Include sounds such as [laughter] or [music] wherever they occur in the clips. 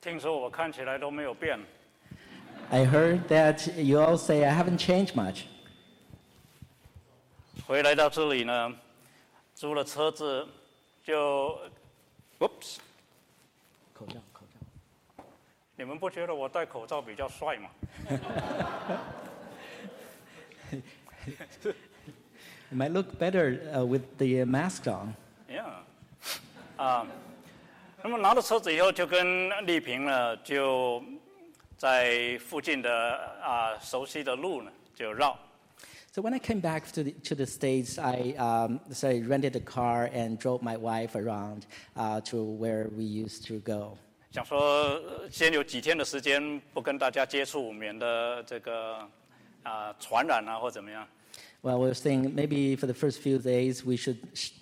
听说我看起来都没有变。 I heard that you all say I haven't changed much. 回来到这里呢，租了车子就，oops，你们不觉得我戴口罩比较帅吗？ It might look better uh, with the mask on. Yeah，啊， 那么拿到车子以后，就跟丽萍呢，就在附近的啊熟悉的路呢就绕。 So when I came back to the, to the States, I um, so I rented a car and drove my wife around uh, to where we used to go. 想说呃先有几天的时间不跟大家接触，免得这个啊传染啊或怎么样。 Well, we were saying maybe for the first few days we should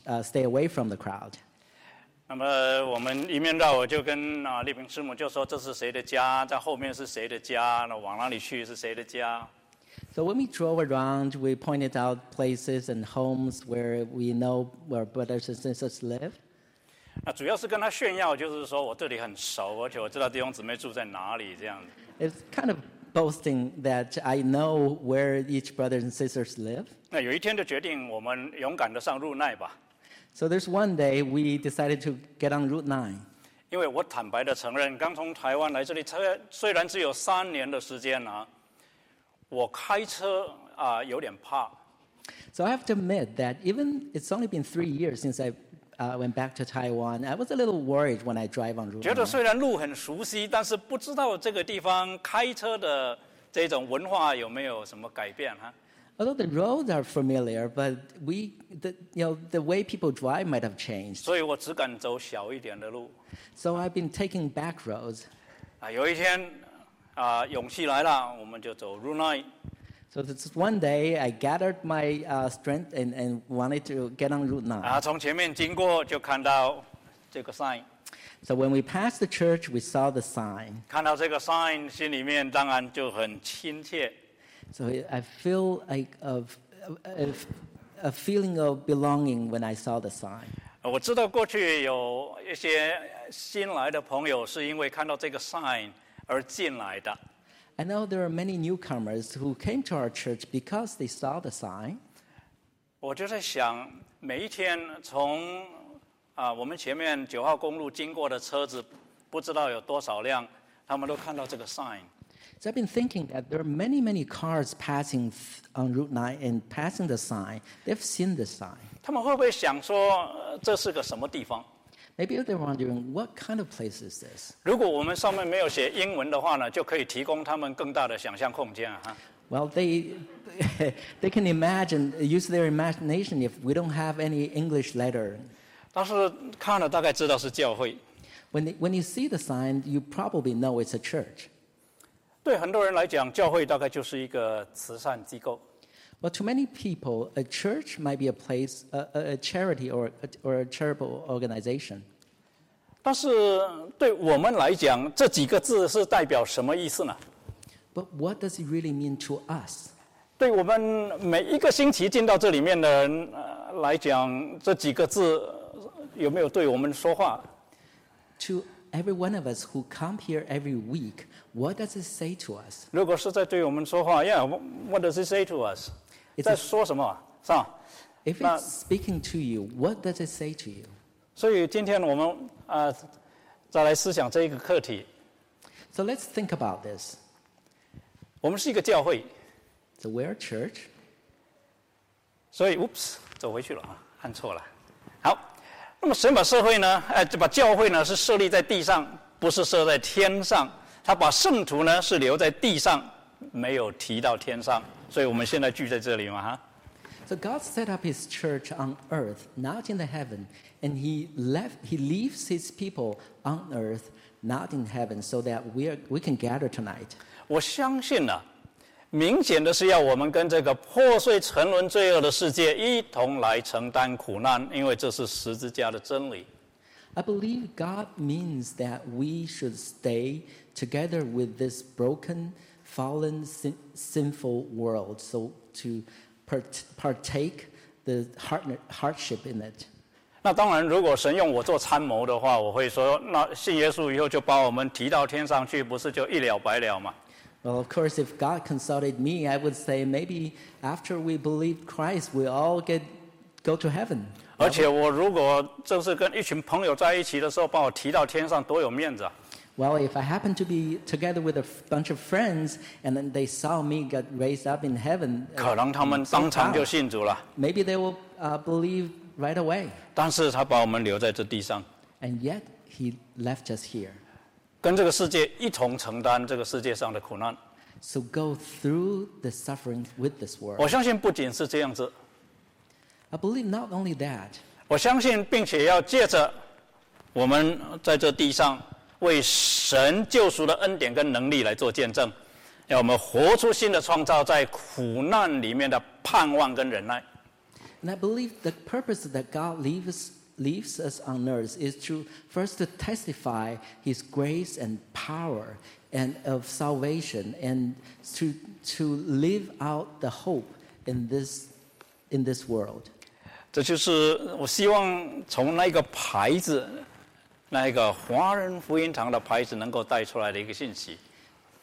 uh, stay away from the crowd. 那么我们一面绕，我就跟啊丽萍师母就说这是谁的家，在后面是谁的家，那往哪里去是谁的家。 So when we drove around, we pointed out places and homes where we know where brothers and sisters live. 那主要是跟他炫耀，就是说我这里很熟，而且我知道弟兄姊妹住在哪里这样子。 It's kind of boasting that I know where each brothers and sisters live. 那有一天就决定我们勇敢的上入奈吧， So there's one day we decided to get on Route 9. 因为我坦白的承认，刚从台湾来这里，虽虽然只有三年的时间啊，我开车啊有点怕， So I have to admit that even it's only been three years since I uh, went back to Taiwan, I was a little worried when I drive on Route 觉得 9. 虽然路很熟悉，但是不知道这个地方开车的这种文化有没有什么改变哈。 Although the roads are familiar, but we, the, you know, the way people drive might have changed. 所以我只敢走小一点的路。 So I've been taking back roads. 啊，有一天啊，勇气来了，我们就走入奈。 So this one day I gathered my uh, strength and, and wanted to get on Route 9. 啊，从前面经过就看到这个 sign， So when we passed the church, we saw the sign. 看到这个 sign，心里面当然就很亲切。 So I feel like of, a, a feeling of belonging when I saw the sign. 呃我知道过去有一些新来的朋友是因为看到这个 sign 而进来的。 I know there are many newcomers who came to our church because they saw the sign. 我就在想，每一天从啊我们前面九号公路经过的车子，不知道有多少辆，他们都看到这个 sign。 So I've been thinking that there are many, many cars passing th- on Route 9 and passing the sign. They've seen the sign. 他们会不会想说，呃这是个什么地方？ Maybe they're wondering, what kind of place is this? 如果我们上面没有写英文的话呢，就可以提供他们更大的想象空间啊！哈 Well, they, [laughs] they can imagine, use their imagination if we don't have any English letter. 但是看了大概知道是教会。 When, they, when you see the sign, you probably know it's a church. 对很多人来讲，教会大概就是一个慈善机构。 Well, to many people, a church might be a place, a, a, a charity or, a, or a charitable organization. 但是对我们来讲，这几个字是代表什么意思呢？ But what does it really mean to us? 对我们每一个星期进到这里面的人、呃、来讲，这几个字呃有没有对我们说话？ To every one of us who come here every week, what does it say to us? 如果是在对我们说话，Yeah，what does it say to us？It's 在说什么？是吧？If it's speaking to you, what does it say to you? 所以今天我们啊、呃再来思想这一个课题。So let's think about this. 我们是一个教会，So we're a church. 所以，oops，走回去了啊，按错了。好，那么神把社会呢，呃，就把教会呢是设立在地上，不是设在天上。他把圣徒呢是留在地上，没有提到天上。所以我们现在聚在这里嘛，哈。 So God set up his church on earth, not in the heaven, and he left he leaves his people on earth, not in heaven, so that we are, we can gather tonight. 我相信呢、明显的是要我们跟这个破碎沉沦罪恶的世界一同来承担苦难，因为这是十字架的真理。 I believe God means that we should stay together with this broken, fallen, sin, sinful world, so to part, partake the hard, hardship in it. 那当然，如果神用我做参谋的话，我会说，那信耶稣以后就把我们提到天上去，不是就一了百了嘛？ Well, of course, if God consulted me, I would say maybe after we believe Christ, we all get go to heaven. 而且我如果正是跟一群朋友在一起的时候，把我提到天上，多有面子啊！ Well, if I happen to be together with a f- bunch of friends and then they saw me get raised up in heaven, uh, 可能他们 so 当场就 proud. 信主了， maybe they will uh, believe right away. 但是他把我们留在这地上， And yet, He left us here. 跟这个世界一同承担这个世界上的苦难。 So go through the suffering with this 我 world. 相信不仅是这样子， I believe not only that, 我相信并且要借着我们在这地上 为神救赎的恩典跟能力来做见证，让我们活出新的创造，在苦难里面的盼望跟忍耐。And I believe the purpose that God leaves, leaves us on earth is to first to testify His grace and power and of salvation and to, to live out the hope in this, in this world. 这就是我希望从那个牌子，那一个华人福音堂的牌子能够带出来的一个信息。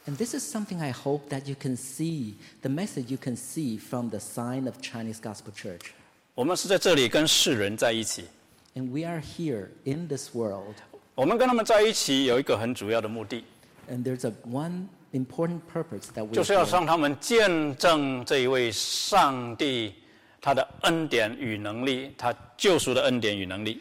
And this is something I hope that you can see, the message you can see from the sign of Chinese Gospel Church. 我们是在这里跟世人在一起，And we are here in this world, 我们跟他们在一起有一个很主要的目的，and there's a one important purpose that we 就是要.让他们见证这一位上帝他的恩典与能力，他救赎的恩典与能力。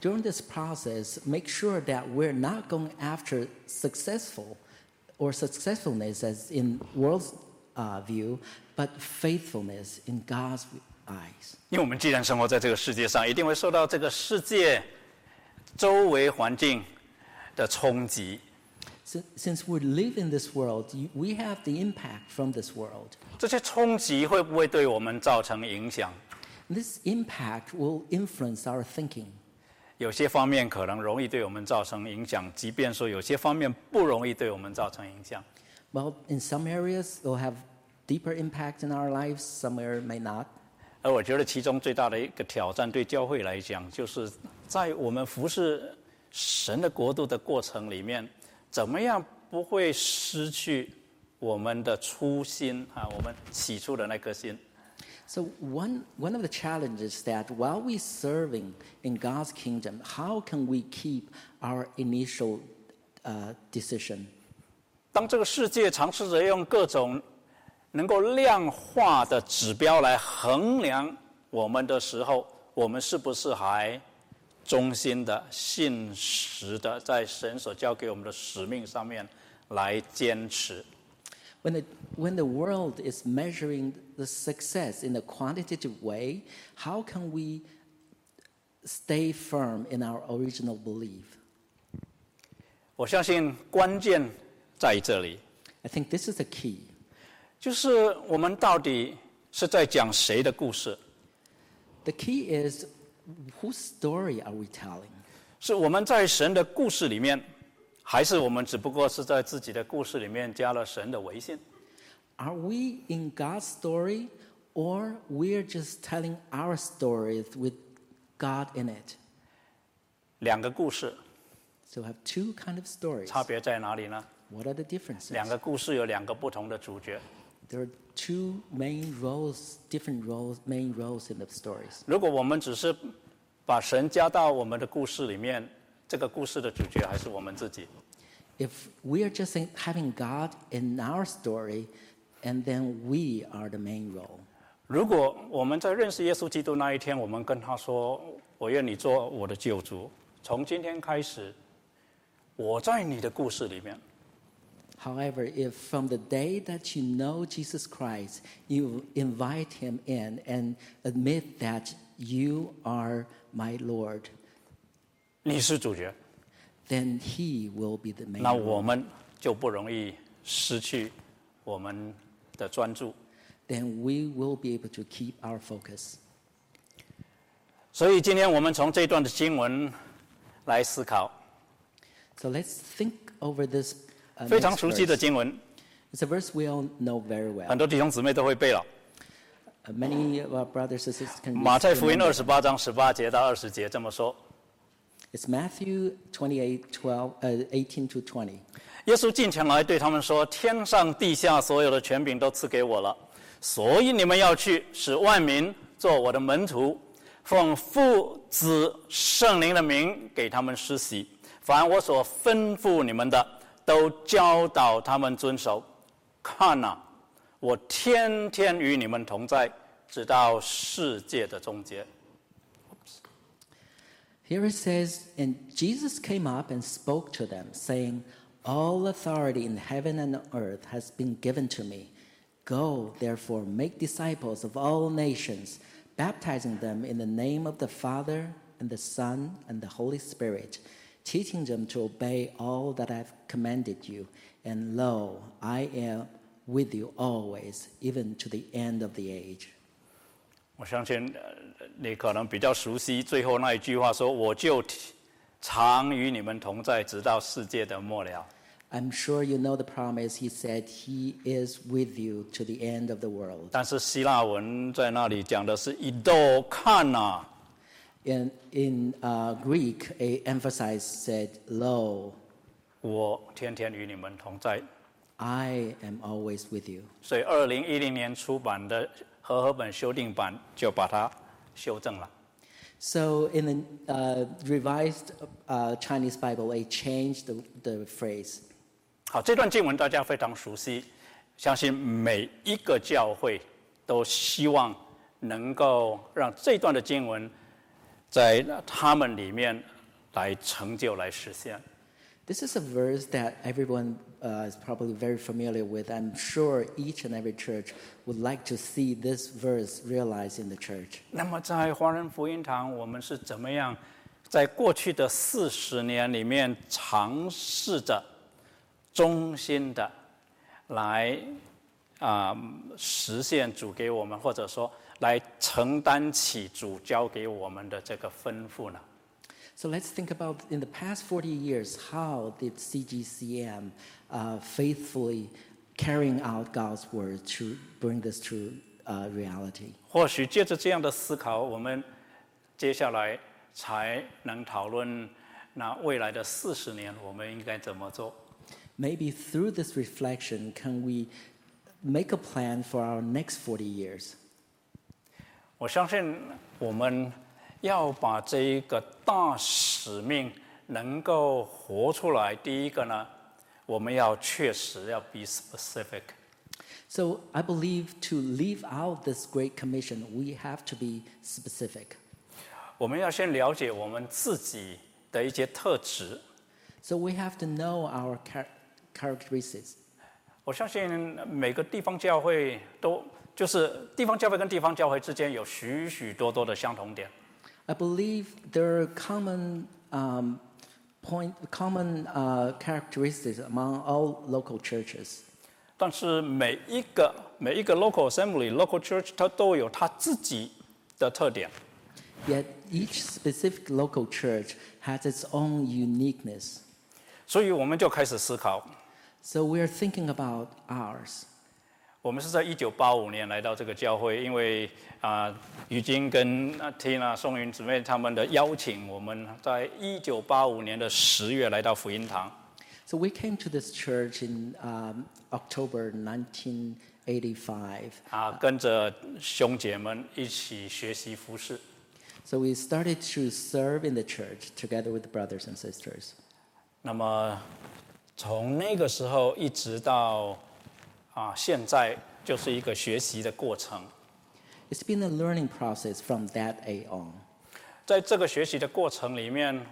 during this process, make sure that we're not going after successful or successfulness as in world's uh, view, but faithfulness in God's eyes? 因为我们既然生活在这个世界上，一定会受到这个世界周围环境的冲击。 Since, since we live in this world, you- we have the impact from this world. 这些冲击会不会对我们造成影响？ This impact will influence our thinking. 有些方面可能容易对我们造成影响，即便说有些方面不容易对我们造成影响。Well, in some areas, will have deeper impact in our lives, somewhere may not. 而我觉得其中最大的一个挑战，对教会来讲，就是在我们服侍神的国度的过程里面，怎么样不会失去我们的初心啊，我们起初的那颗心。So one, one of the challenges that while we serving in God's kingdom, how can we keep our initial decision? 当这个世界尝试着用各种能够量化的指标来衡量我们的时候，我们是不是还忠心的、信实的，在神所交给我们的使命上面来坚持？When the, when the world is measuring the success in a quantitative way, how can we stay firm in our original belief? 我相信关键在这里， I think this is the key. 就是我们到底是在讲谁的故事？ The key is whose story are we telling? 是我们在神的故事里面， 还是我们只不过是在自己的故事里面加了神的微信？ Are we in God's story or we're just telling our stories with God in it? 两个故事 So we have two kind of stories. 差别在哪里呢？ What are the differences? 两个故事有两个不同的主角。 There are two main roles, different roles, main roles in the stories. 如果我们只是把神加到我们的故事里面， 这个故事的主角还是我们自己。 If we are just in- having God in our story, and then we are the main role. 如果我们在认识耶稣基督那一天，我们跟他说：“我愿你做我的救主，从今天开始，我在你的故事里面。” However, if from the day that you know Jesus Christ, you invite him in and admit that you are my Lord, 你是主角，then He will be the main. 那我们就不容易失去我们的专注。Then we will be able to keep our focus. 所以今天我们从这段的经文来思考，So let's think over this. Uh, 非常熟悉的经文，It's a verse we all know very well. 很多弟兄姊妹都会背了。Uh, many of our brothers and sisters can 马太福音二十八章十八节到二十节这么说：It's Matthew 28, 12, uh, 18 to 20. 耶稣进前来对他们说：“天上地下所有的权柄都赐给我了，所以你们要去，使万民做我的门徒，奉父子圣灵的名给他们施洗。凡我所吩咐你们的，都教导他们遵守。看呐、我天天与你们同在，直到世界的终结。” Here it says, And Jesus came up and spoke to them, saying, All authority in heaven and earth has been given to me. Go, therefore, make disciples of all nations, baptizing them in the name of the Father, and the Son, and the Holy Spirit, teaching them to obey all that I've commanded you. And lo, I am with you always, even to the end of the age. 我相信呃你可能比较熟悉最后那一句话说：“我就常与你们同在，直到世界的末了。I'm sure you know the promise. He said, He is with you to the end of the world. ”但是希腊文在那里讲的是 “ido 看呐 In, in uh, Greek, a emphasize said, Lo, 我天天与你们同在。I am always with you. ”所以，二零一零年出版的和合本修订版就把它修正了。So in the uh, revised uh, Chinese Bible, it changed the, the phrase. 好，这段经文大家非常熟悉，相信每一个教会都希望能够让这段的经文在他们里面来成就、来实现。This is a verse that everyone uh, is probably very familiar with. I'm sure each and every church would like to see this verse realized in the church. 那么，在华人福音堂，我们是怎么样在过去的四十年里面尝试着忠心的来啊、实现主给我们，或者说来承担起主交给我们的这个吩咐呢？So let's think about in the past 40 years, how did CGCM uh, faithfully carrying out God's word to bring this to uh, reality? 或许借着这样的思考，我们接下来才能讨论那未来的四十年我们应该怎么做。 Maybe through this reflection, can we make a plan for our next 40 years? 我相信我们 要把这一个大使命能够活出来。第一个呢，我们要确实要 be specific。So I believe to live out this great commission, we have to be specific. 我们要先了解我们自己的一些特质。So we have to know our char- characteristics. 我相信每个地方教会都就是地方教会跟地方教会之间有许许多多的相同点。I believe there are common um, point, common uh, characteristics among all local churches. 但是每一个每一个 local assembly、local church，它都有它自己的特点。 Yet each specific local church has its own uniqueness. 所以我们就开始思考， So we're thinking about ours. 我们是在一九八五年来到这个教会，因为啊，于晶跟啊 Tina 宋云姊妹他们的邀请，我们在一九八五年的十月来到福音堂。So we came to this church in um, October 1985. 啊，跟着兄姐们一起学习服饰。So we started to serve in the church together with the brothers and sisters. 那么从那个时候一直到啊现在，就是一个学习的过程。It's been a learning process from that day on. 在这个学习的过程里面，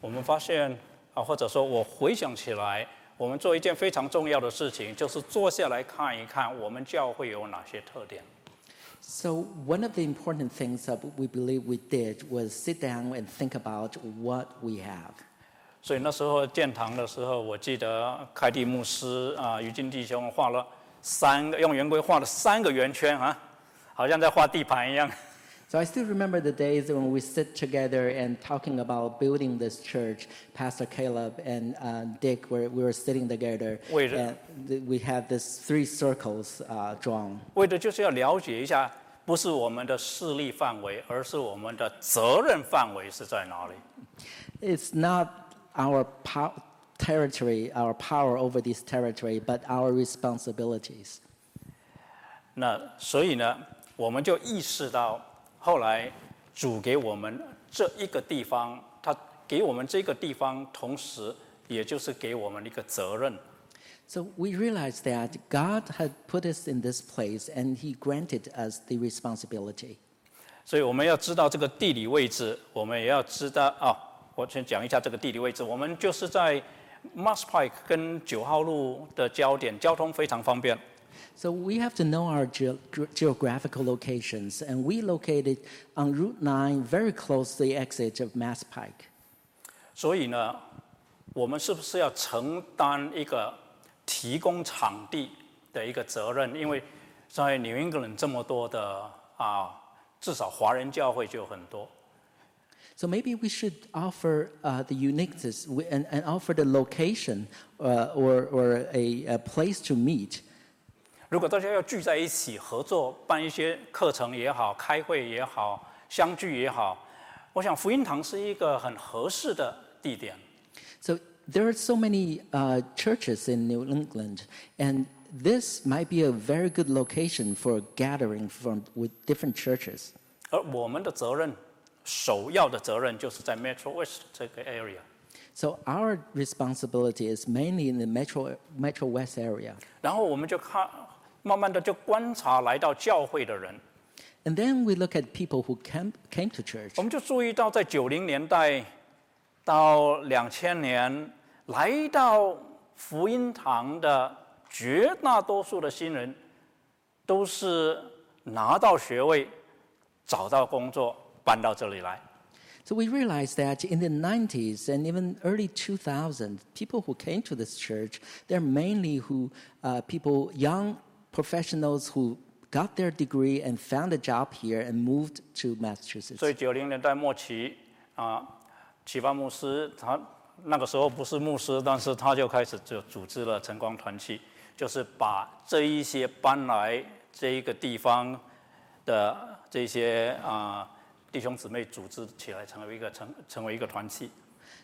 我们发现啊，或者说我回想起来，我们做一件非常重要的事情，就是坐下来看一看我们教会有哪些特点。So one of the important things that we believe we did was sit down and think about what we have. 所以那时候建堂的时候，我记得开地牧师啊，于金弟兄画了三个，用圆规画了三个圆圈啊，好像在画地盘一样。So I still remember the days when we sit together and talking about building this church. Pastor Caleb and uh, Dick were we were sitting together, Wait. and we had these three circles uh, drawn. 为的就是要了解一下，不是我们的势力范围，而是我们的责任范围是在哪里。It's not our pow- territory, our power over this territory, but our responsibilities. 那所以呢，我们就意识到，后来主给我们这一个地方，他给我们这个地方，同时也就是给我们一个责任。 So we realized that God had put us in this place, and He granted us the responsibility. 所以我们要知道这个地理位置，我们也要知道啊。 我先讲一下这个地理位置，我们就是在 Mass Pike 跟九号路的交点，交通非常方便。So we have to know our ge- ge- geographical locations, and we located on Route 9, very close to the exit of Mass Pike. 所以呢，我们是不是要承担一个提供场地的一个责任？因为在 New England 这么多的啊，至少华人教会就有很多。So maybe we should offer uh, the uniqueness w- and, and offer the location uh, or, or a, a place to meet. 如果大家要聚在一起合作，办一些课程也好，开会也好，相聚也好，我想福音堂是一个很合适的地点。 So there are so many uh, churches in New England, and this might be a very good location for a gathering from, with different churches. 而我们的责任， 首要的责任就是在 Metro West 这个 area。So our responsibility is mainly in the Metro, Metro West area. 然后我们就看，慢慢的就观察来到教会的人，And then we look at people who came, came to church. 我们就注意到在九零年代到两千年来到福音堂的绝大多数的新人，都是拿到学位、找到工作、搬到这里来。So we realized that in the 90s and even early 2000s, people who came to this church, they're mainly who uh, people, young professionals who got their degree and found a job here and moved to Massachusetts. 所以九零年代末期啊，启发牧师他那个时候不是牧师，但是他就开始就组织了晨光团契，就是把这一些搬来这一个地方的这些啊弟兄姊妹组织起来，成为一个成成为一个团契。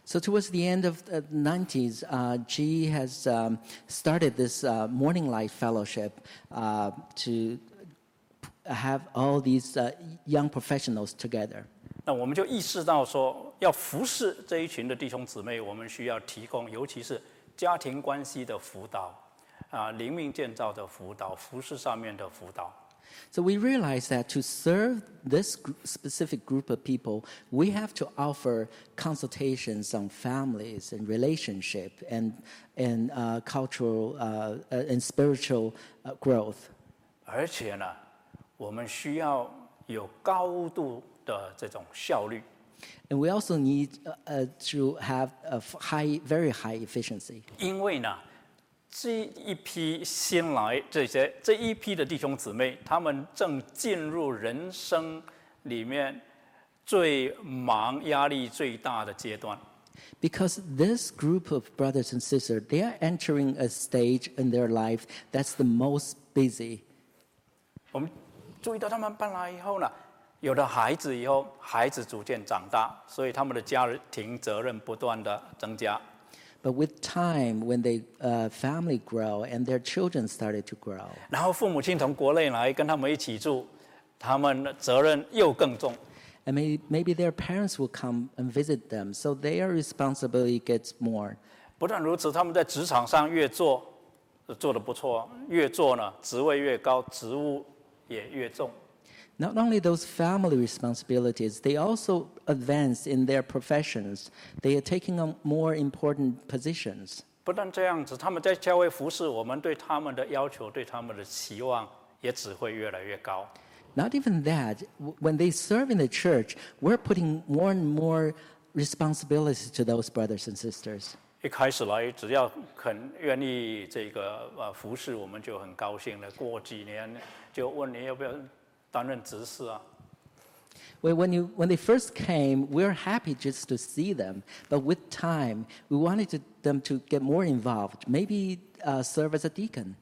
So towards the end of the 90s, uh, G has um, started this uh, Morning Light Fellowship uh, to have all these uh, young professionals together. 那我们就意识到说，要服侍这一群的弟兄姊妹，我们需要提供，尤其是家庭关系的辅导，啊，灵命建造的辅导，服饰上面的辅导。So we realized that to serve this gr- specific group of people, we have to offer consultations on families and relationship and, and uh, cultural uh, uh, and spiritual uh, growth. 而且呢，我们需要有高度的这种效率， And we also need uh, uh, to have a f- high, very high efficiency. 因为呢， 这一批新来这些这一批的弟兄姊妹，他们正进入人生里面最忙、压力最大的阶段。Because this group of brothers and sisters, they are entering a stage in their life that's the most busy. 我们注意到他们搬来以后呢，有了孩子以后，孩子逐渐长大，所以他们的家庭责任不断的增加。But with time, when they uh, family grow and their children started to grow, 然后父母亲从国内来跟他们一起住，他们的责任又更重。 and maybe, maybe their parents will come and visit them, so their responsibility gets more. 不但如此，他们在职场上越做，呃做得不错，越做呢，职位越高，职务也越重。 Not only those family responsibilities, they also advance in their professions. They are taking on more important positions. 不但这样子，他们在教会服侍，我们对他们的要求、对他们的期望也只会越来越高。 Not even that. w- When they serve in the church, we're putting more and more responsibilities to those brothers and sisters. 一开始来，只要肯愿意这个呃服侍，我们就很高兴了。过几年就问你要不要 担任执事啊？When, when, you, when they first came, we were happy just to see them. But with time, we wanted to, them to get more involved, maybe uh, serve as a deacon.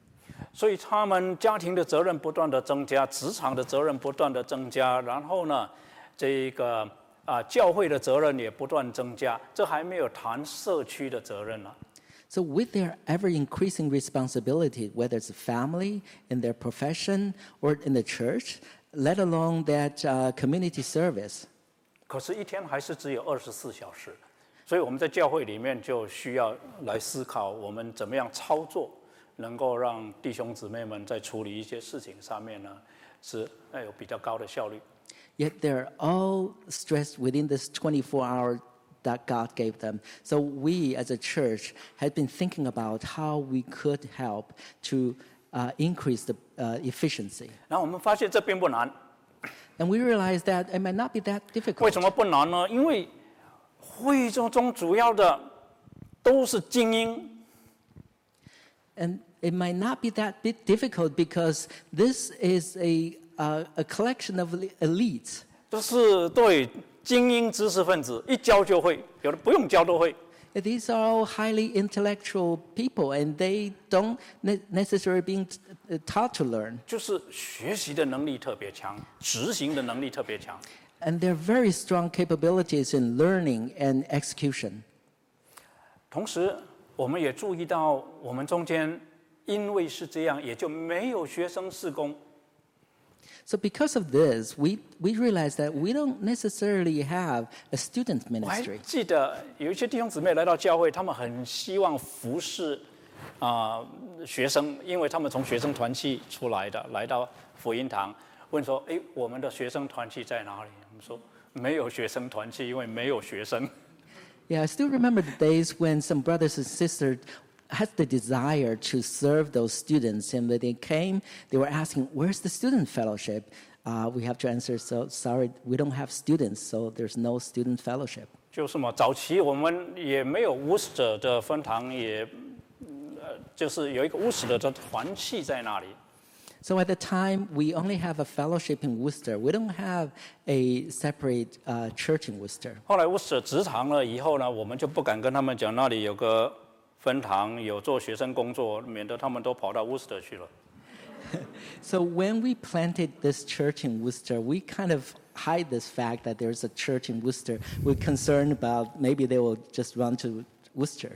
所以他们家庭的责任不断的增加，职场的责任不断的增加，然后呢，这个啊、教会的责任也不断增加，这还没有谈社区的责任呢、So, with their ever increasing responsibility, whether it's a family, in their profession, or in the church, let alone that uh, community service. 可是，一天还是只有二十四小时，所以我们在教会里面就需要来思考，我们怎么样操作，能够让弟兄姊妹们在处理一些事情上面呢，是呃有比较高的效率。 Yet they're all stressed within this 24 hour that God gave them. So, we as a church had been thinking about how we could help to uh, increase the uh, efficiency. 然后我们发现这并不难， And we realized that it might not be that 为 difficult. 什么不难呢？因为会众中主要的都是精英， And it might not be that bit difficult because this is a, uh, a collection of eli- elites. 都是对 精英知识分子，一教就会，有的不用教都会。These are all highly intellectual people, and they don't ne- necessarily being uh, taught to learn. 就是学习的能力特别强，执行的能力特别强。And there are very strong capabilities in learning and execution. 同时，我们也注意到，我们中间因为是这样，也就没有学生事工。So, because of this, we, we realize that we don't necessarily have a student 我还 ministry. 记得有一些弟兄姊妹来到教会，他们很希望服侍啊、学生，因为他们从学生团契出来的，来到福音堂，问说：“诶，我们的学生团契在哪里？”我们说：“没有学生团契，因为没有学生。” Yeah, I still remember the days when some brothers and sisters had the desire to serve those students, and when they came, they were asking, "Where's the student fellowship?" Uh, we have to answer, "So sorry, we don't have students, so there's no student fellowship." 就是嘛，早期我们也没有 Worcester 的分堂，也呃，就是有一个 Worcester 的团契在那里。 So at the time, we only have a fellowship in Worcester. We don't have a separate uh, church in Worcester. 后来 Worcester 职堂了以后呢，我们就不敢跟他们讲那里有个 分堂，有做学生工作，免得他们都跑到 Worcester 去了。So when we planted this church in Worcester, we kind of hide this fact that there's a church in Worcester. We're concerned about maybe they will just run to Worcester.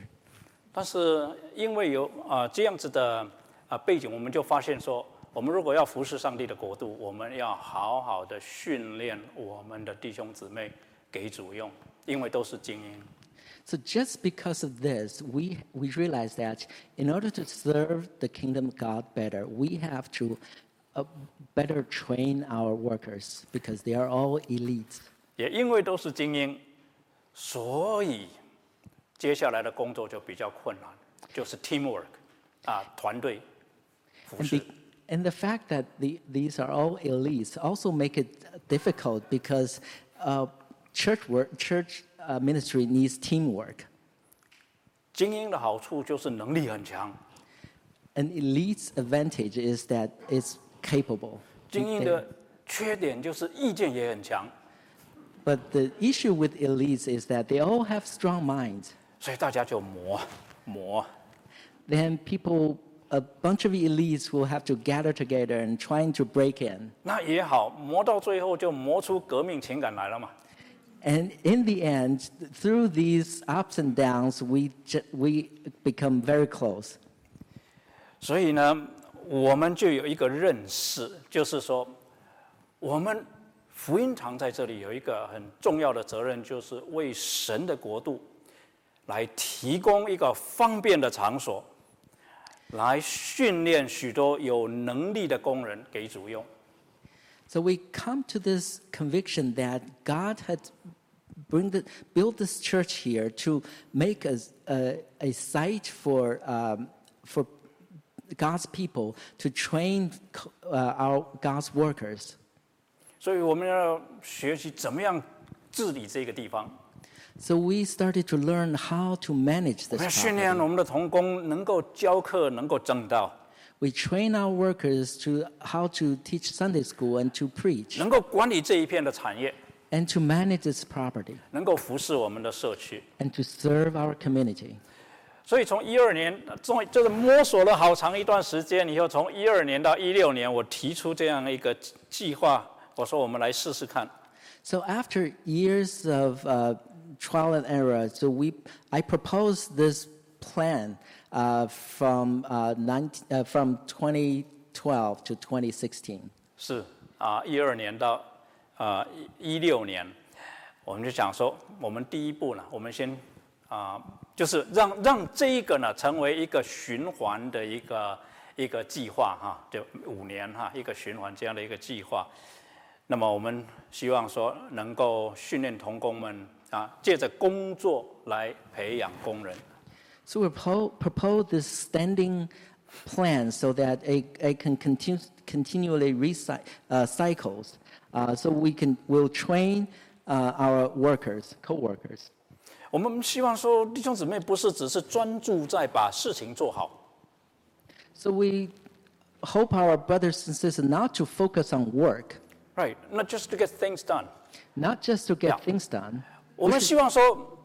但是因为有啊、这样子的啊、背景，我们就发现说，我们如果要服侍上帝的国度，我们要好好的训练我们的弟兄姊妹给主用，因为都是精英。So just because of this, we, we realize that in order to serve the kingdom of God better, we have to uh, better train our workers because they are all elites. 也因为都是精英，所以接下来的工作就比较困难，就是 teamwork 啊，团队服 And, 侍 be,。and the fact that the, these are all elites also make it difficult because uh, church work, church uh, ministry needs teamwork. 精英的好处就是能力很强， An elite's advantage is that it's capable. 精英的缺点就是意见也很强， But the issue with elites is that they all have strong minds. 所以大家就磨磨。 Then people, a bunch of elites will have to gather together and trying to break in. 那也好，磨到最后就磨出革命情感来了嘛。 And in the end, through these ups and downs, we, we become very close. 所以呢，我们就有一个认识，就是说，我们福音堂在这里有一个很重要的责任，就是为神的国度来提供一个方便的场所，来训练许多有能力的工人给主用。So we come to this conviction that God had bring the, built this church here to make a, a, a site for, um, for God's people to train uh, our God's workers. 所以我们要学习怎么样治理这个地方。 So we started to learn how to manage 我 this 们要训练 property. 我们的童工能够教课，能够正道， We train our workers to how to teach Sunday school and to preach 能够管理这一片的产业， and to manage this property 能够服侍我们的社区。 and to serve our community. 所以从一二年，终就是摸索了好长一段时间以后，从一二年到一六年，我提出这样一个计划，我说我们来试试看。 So after years of uh, trial and error, so we, I proposed this plan uh, from, uh, 19, uh, from 2012 to 2016. 是啊，一二年到啊一六年，我们就想说，我们第一步呢，我们先啊、就是让让这一个呢成为一个循环的一个一个计划哈，就五年哈一个循环这样的一个计划。那么我们希望说能够训练童工们啊，借着工作来培养工人。So we propo- propose this standing plan so that it, it can continue, continually recycle uh, cycles. Uh, so we can will train uh, our workers, co-workers. 我们希望说弟兄姊妹不是只是专注在把事情做好， So we hope our brothers and sisters not to focus on work, right? Not just to get things done. not just to get Yeah. things done. 我们希望说，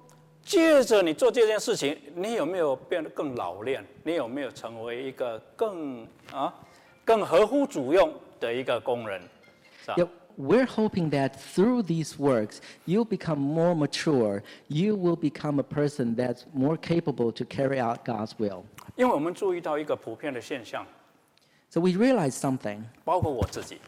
借着你做这件事情，你有没有变得更老练？你有没有成为一个更啊更合乎主用的一个工人？是吧 we're hoping that through these works, you'll become more mature. You will become a person that's more capable to carry out God's will. 因为我们注意到一个普遍的现象，So we realize something, 包括我自己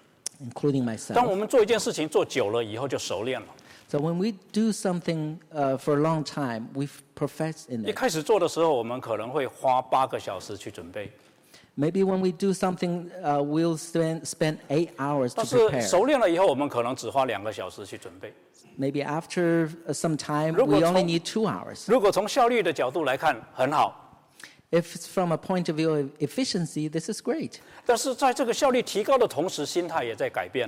，including myself. 当我们做一件事情做久了以后，就熟练了。So when we do something uh, for a long time, we've professed in 一 it. 开始做的时候，我们可能会花八个小时去准备， Maybe when we do something, uh, we'll spend, spend eight hours to 但是 prepare. 熟练了以后，我们可能只花两个小时去准备。 Maybe after uh, some time, 如果 we only 从- need two hours. 如果从效率的角度来看，很好。 If it's from a point of view of efficiency, this is great. 但是在这个效率提高的同时，心态也在改变。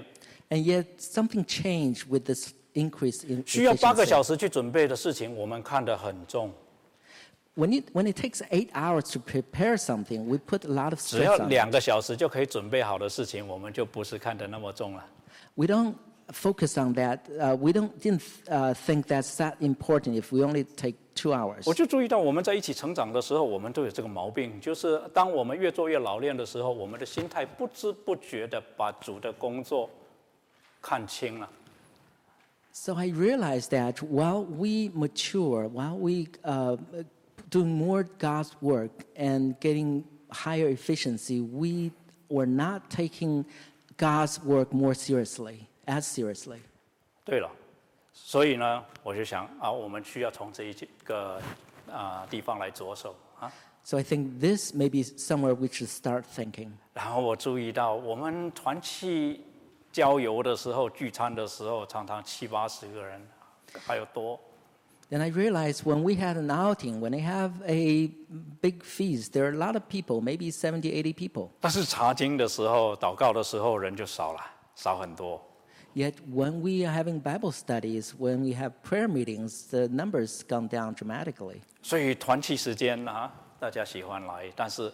And yet, something changed with this increase in 需要八个小时去准备的事情，我们看得很重。When it, when it takes eight hours to prepare something, we put a lot of 只要.两个小时就可以准备好的事情，我们就不是看得那么重了。We don't focus on that. Uh, we don't, didn't uh, think that's that important if we only take two hours. 我就注意到我们在一起成长的时候，我们都有这个毛病，就是当我们越做越老练的时候，我们的心态不知不觉的把主的工作看清了。So I realized that while we mature, while we uh, do more God's work and getting higher efficiency, we were not taking God's work more seriously, as seriously. 对了，所以呢，我就想啊，我们需要从这一个啊、地方来着手啊。 So I think this may be somewhere we should start thinking. 然后我注意到，我们团契 郊游的时候、聚餐的时候，常常七八十个人，还有多。Then I realized when we had an outing, when they have a big feast, there are a lot of people, maybe 70, 80 people. 但是查经的时候、祷告的时候，人就少了，少很多。Yet when we are having Bible studies, when we have prayer meetings, the numbers gone down dramatically. 所以团契时间啊，大家喜欢来，但是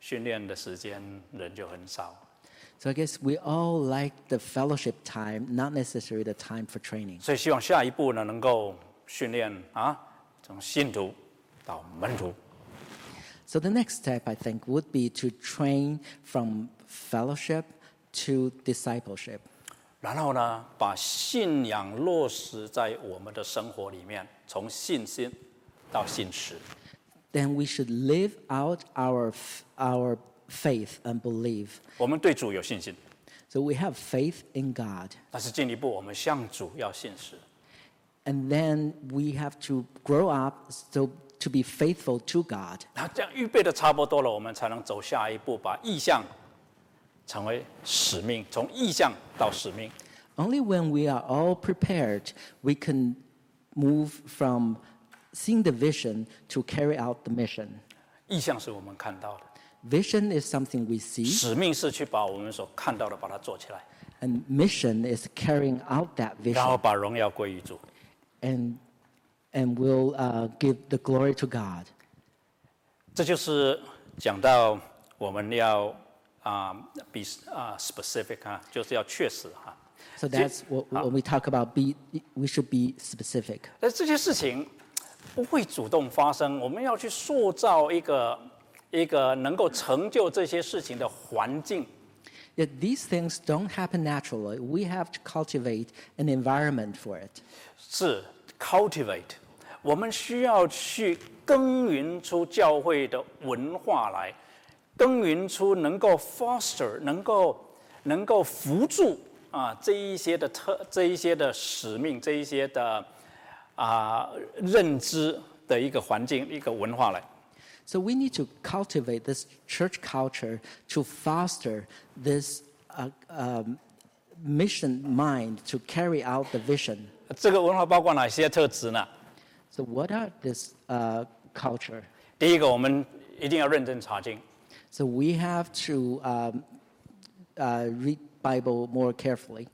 训练的时间人就很少。So I guess we all like the fellowship time, not necessarily the time for training. 所以希望下一步呢，能够训练啊，从信徒到门徒。 So the next step, I think, would be to train from fellowship to discipleship. 然后呢，把信仰落实在我们的生活里面，从信心到信实。 Then we should live out our, f- our faith and belief. 我们对主有信心， So we have faith in God. 但是进一步，我们向主要信实。 And then we have to grow up so to be faithful to God. 然后这样预备的差不多了，我们才能走下一步，把意向成为使命，从意向到使命。 Only when we are all prepared, we can move from seeing the vision to carry out the mission. 意向是我们看到的， Vision is something we see, 使命是去把我们所看到的把它做起来。 and mission is carrying out that 然后 vision 把荣耀归于主。 and, and will uh, give the glory to God. 这就是讲到我们要啊、比啊、specific 啊，就是要确实哈、 So See- that's what, when we talk about be, we should be specific. 但这些事情不会主动发生，我们要去塑造一个 一个能够成就这些事情的环境。Yet these things don't happen naturally. We have to cultivate an environment for it. 是 cultivate，我们需要去耕耘出教会的文化来，耕耘出能够 foster，能够能够扶助啊这一些的特这一些的使命，这一些的啊认知的一个环境，一个文化来。So we need to cultivate this church culture to foster this uh, um, mission mind to carry out the vision. 这个文化包括哪些特质呢？ So what are this uh, culture? 第一个，我们一定要认真查经。 So we have to um, uh, read Bible more carefully.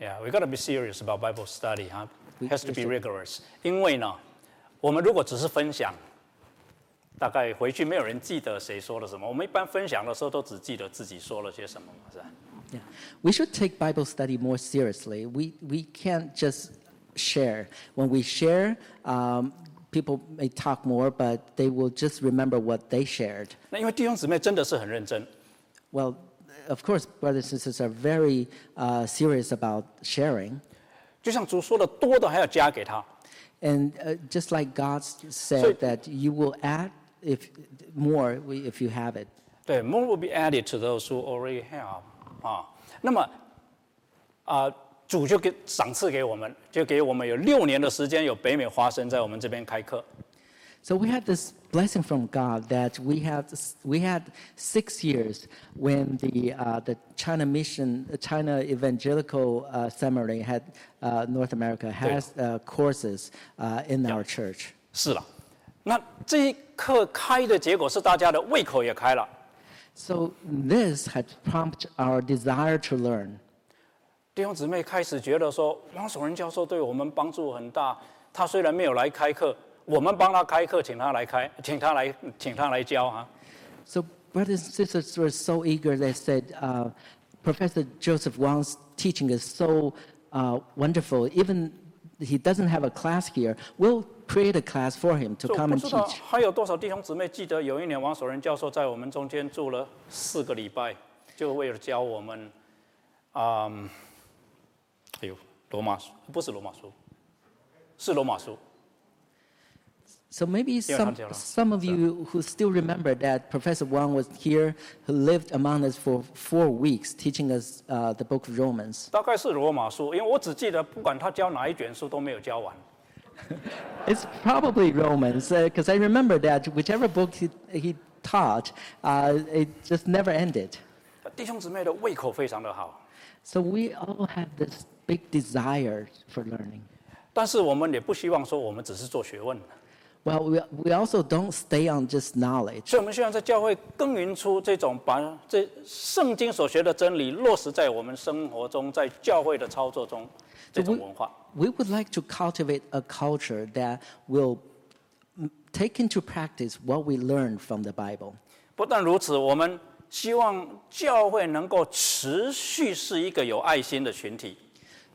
Yeah, we got to be serious about Bible study, huh? We- Has to we be should- rigorous. 因为呢，我们如果只是分享， 大概回去没有人记得谁说了什么。我们一般分享的时候都只记得自己说了些什么嘛，是吧？ Yeah. We should take Bible study more seriously. We, we can't just share. When we share, um, people may talk more, but they will just remember what they shared. 那因为弟兄姊妹真的是很认真， Well, of course, brothers and sisters are very uh, serious about sharing. 就像主说的，多的还要加给他。 And uh, just like God So- said that you will add if, more if you have it. 对，more will be added to those who already have 啊。那么啊、主就给赏赐给我们，就给我们有六年的时间，有北美华生在我们这边开课。 So we had this blessing from God that we had we had six years when the uh, the China Mission China Evangelical uh, Seminary had uh, North America has uh, courses uh, in our church. 是了， 那这一课开的结果是大家的胃口也开了， So this had prompted our desire to learn. 弟兄姊妹开始觉得说，王守仁教授对我们帮助很大。他虽然没有来开课，我们帮他开课，请他来开，请他来，请他来教啊。 So brothers and sisters were so eager. They said, uh, Professor Joseph Wang's teaching is so uh, wonderful. Even he doesn't have a class here. We'll create a class for him to 所以我 come 不 and 知道 teach. 还有多少弟兄姊妹记得有一年王守仁教授在我们中间住了四个礼拜，就为了教我们，啊、哎呦，罗马书不是罗马书，是罗马书。 So maybe Yeah, some, Angela. some of you who still remember that Professor Wang was here, who lived among us for four weeks, teaching us uh, the book of Romans. 大概是罗马书，因为我只记得不管他教哪一卷书都没有教完。 [laughs] It's probably Romans, because I remember that whichever book he, he taught, uh, it just never ended. 弟兄姊妹的胃口非常的好， So we all have this big desire for learning. 但是我们也不希望说我们只是做学问， Well, we, we also don't stay on just knowledge. 所以我们希望在教会耕耘出这种把这圣经所学的真理落实在我们生活中，在教会的操作中这种文化。We would like to cultivate a culture that will mm, take into practice what we learn from the Bible. 不但如此，我们希望教会能够持续是一个有爱心的群体。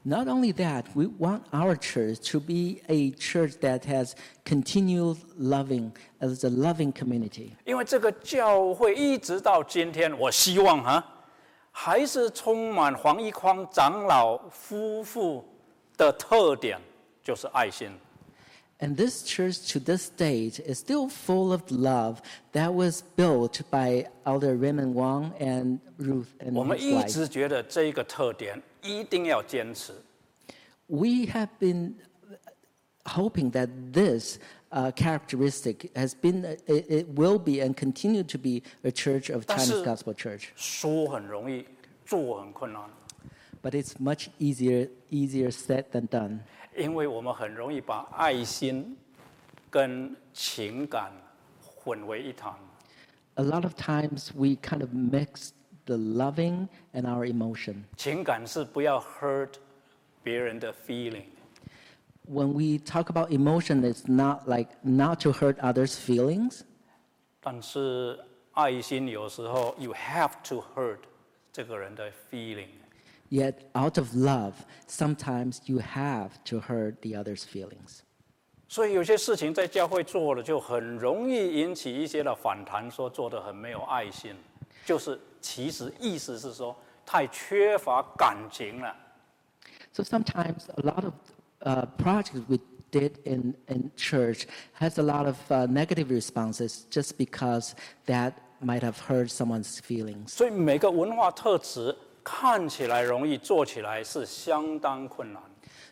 Not only that, we want our church to be a church that has continual loving, as a loving community. 因为这个教会一直到今天，我希望哈，还是充满黄一匡长老夫妇的特点，就是爱心。 And this church to this date is still full of love that was built by Elder Raymond Wang and Ruth and 我们 his 一 wife. 直觉得这一个特点 一定要坚持， We have been hoping that this uh, characteristic has been, it, it will be, and continue to be a church of That's Chinese a- Gospel Church. 说很容易，做很困难， But it's much easier, easier said than done. 因为我们很容易把爱心跟情感混为一谈。 A lot of times we kind of mix the loving and our emotion. 情感是不要 hurt 别人的 feeling。 When we talk about emotion, it's not like not to hurt others' feelings, 但是爱心有时候 you have to hurt 这个人的 feeling。 yet out of love, sometimes you have to hurt the other's feelings. 所以有些事情在教会做了，就很容易引起一些的反弹，说做的很没有爱心，就是 其实意思是说太缺乏感情了。 So sometimes a lot of uh, projects we did in, in church has a lot of uh, negative responses just because that might have hurt someone's feelings. 所以每个文化特质看起来容易，做起来是相当困难。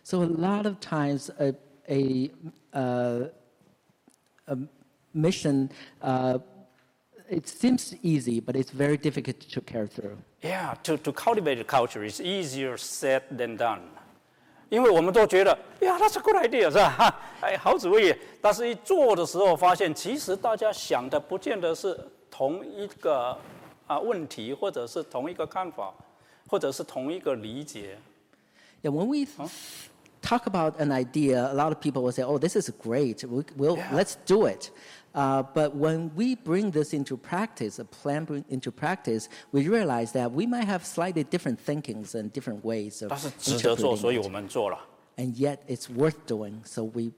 So a lot of times a, a, uh, a mission, uh, it seems easy, but it's very difficult to carry through. Yeah, to to cultivate a culture is easier said than done. 因为我们都觉得呀，that's a good idea，是[laughs] 吧？哈哎，好主意。但是一做的时候，发现其实大家想的不见得是同一个啊问题，或者是同一个看法，或者是同一个理解。 Yeah, when we talk about an idea, a lot of people will say, "Oh, this is great. We, we'll, Yeah. Let's do it." Uh, but when we bring this into practice, a plan bring into practice, we realize that we might have slightly different thinkings and different ways of 但是值得做，所以 interpreting 我 it. 们做了。 And yet, it's worth doing, so we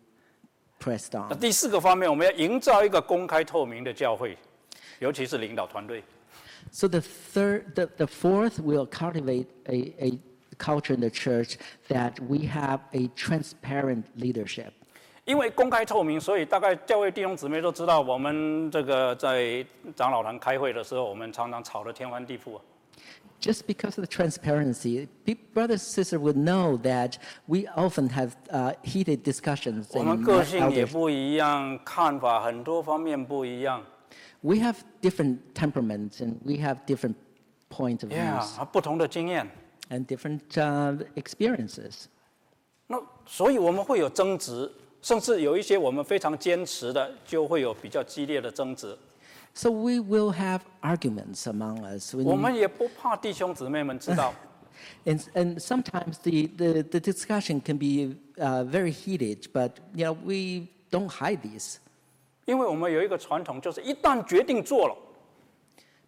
pressed 那 on. 第四个方面，我们要营造一个公开透明的教会，尤其是领导团队。 So the third, the, the fourth, will cultivate a, a culture in the church that we have a transparent leadership. 因为公开透明，所以大概教会弟兄姊妹都知道，我们这个在长老堂开会的时候，我们常常吵得天翻地覆啊。Just because of the transparency, brothers and sisters would know that we often have uh, heated discussions. 我们个性也.不一样，看法很多方面不一样。We have different temperaments and we have different point of Yeah，views 啊不同的经验。and different uh, experiences. 那所以我们会有争执，甚至有一些我们非常坚持的，就会有比较激烈的争执。So we will have arguments among us. 我们也不怕弟兄姊妹们知道。And, and sometimes the, the, the discussion can be uh, very heated, but you know, we don't hide these 因为我们有一个传统，就是一旦决定做了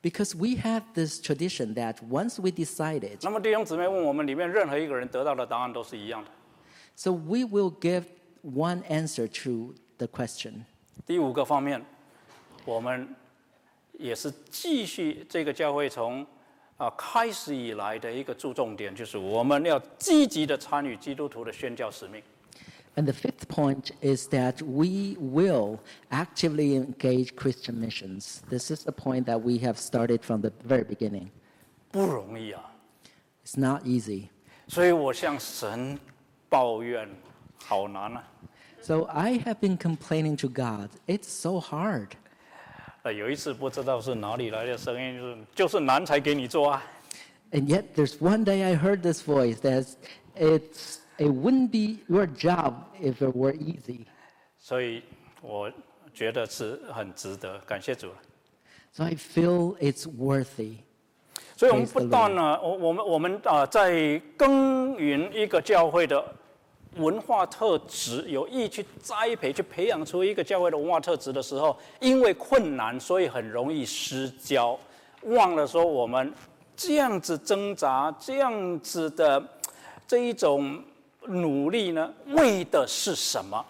，because we have this tradition that once we decided, 那么弟兄姊妹问我们里面任何一个人得到的答案都是一样的。so we will give one answer to the question. 第五个方面，我们也是继续这个教会从啊开始以来的一个注重点，就是我们要积极的参与基督徒的宣教使命。 And the fifth point is that we will actively engage Christian missions. This is the point that we have started from the very beginning. 不容易啊， It's not easy. 所以我向神抱怨， 好难啊。 So I have been complaining to God. It's so hard. 呃，有一次不知道是哪里来的声音，就是就是难才给你做啊。 And yet, there's one day I heard this voice that it's, it wouldn't be your job if it were easy. 所以我觉得是很值得，感谢主了。 So I feel it's worthy. 所以我们 Praise 不 the 但呢，我我们我们啊、在耕耘一个教会的 文化特质，有意去栽培、去培养出一个教会的文化特质的时候，因为困难，所以很容易失焦，忘了说我们这样子挣扎、这样子的这一种努力呢，为的是什么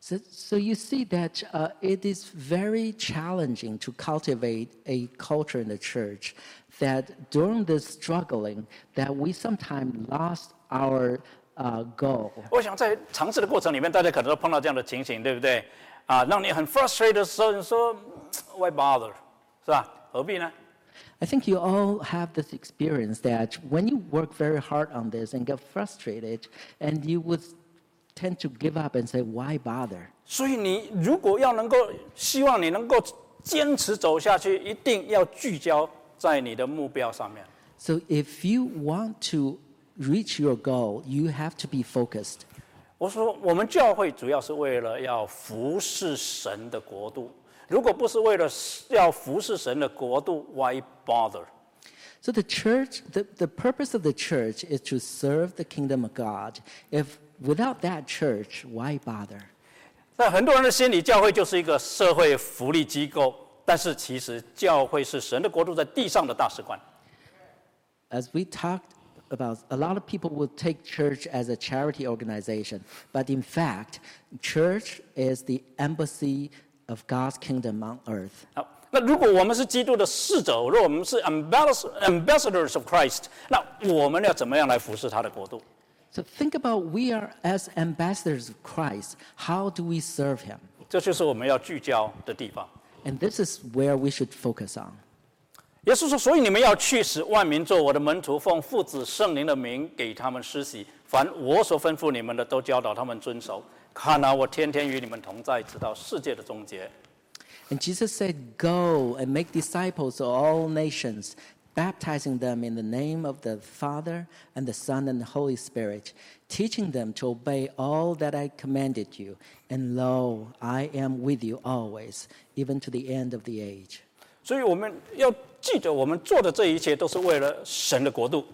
？So, so you see that uh, it is very challenging to cultivate a culture in the church that during this struggling that we sometimes lost our uh, goal. 我想在尝试的过程里面，大家可能都碰到这样的情形，对不对？啊，让你很 frustrated 的时候，你说 why bother，是吧？何必呢？ I think you all have this experience that when you work very hard on this and get frustrated, and you would tend to give up and say, why bother? 所以你如果要能够希望你能够坚持走下去，一定要聚焦在你的目标上面。 So if you want to reach your goal, you have to be focused. 我说，我们教会主要是为了要服侍神的国度。如果不是为了要服侍神的国度，why bother？ So the church, the, the purpose of the church is to serve the kingdom of God. If without that church, why bother? 在很多人的心里，教会就是一个社会福利机构，但是其实教会是神的国度在地上的大使馆。 As we talked about, a lot of people will take church as a charity organization, but in fact, church is the embassy of God's kingdom on earth. 好，那如果我们是基督的使者，如果我们是 ambassadors ambassadors of Christ，那我们要怎么样来服侍他的国度？ So think about we are as ambassadors of Christ. How do we serve him? 这就是我们要聚焦的地方。 And this is where we should focus on. 耶稣说：“所以你们要去，使万民做我的门徒，奉父子圣灵的名给他们施洗。凡我所吩咐你们的，都教导他们遵守。看啊，我天天与你们同在，直到世界的终结。” And Jesus said, Go and make disciples of all nations, baptizing them in the name of the Father and the Son and the Holy Spirit, teaching them to obey all that I commanded you. And lo, I am with you always, even to the end of the age. 所以我们要记得，我们做的这一切都是为了神的国度。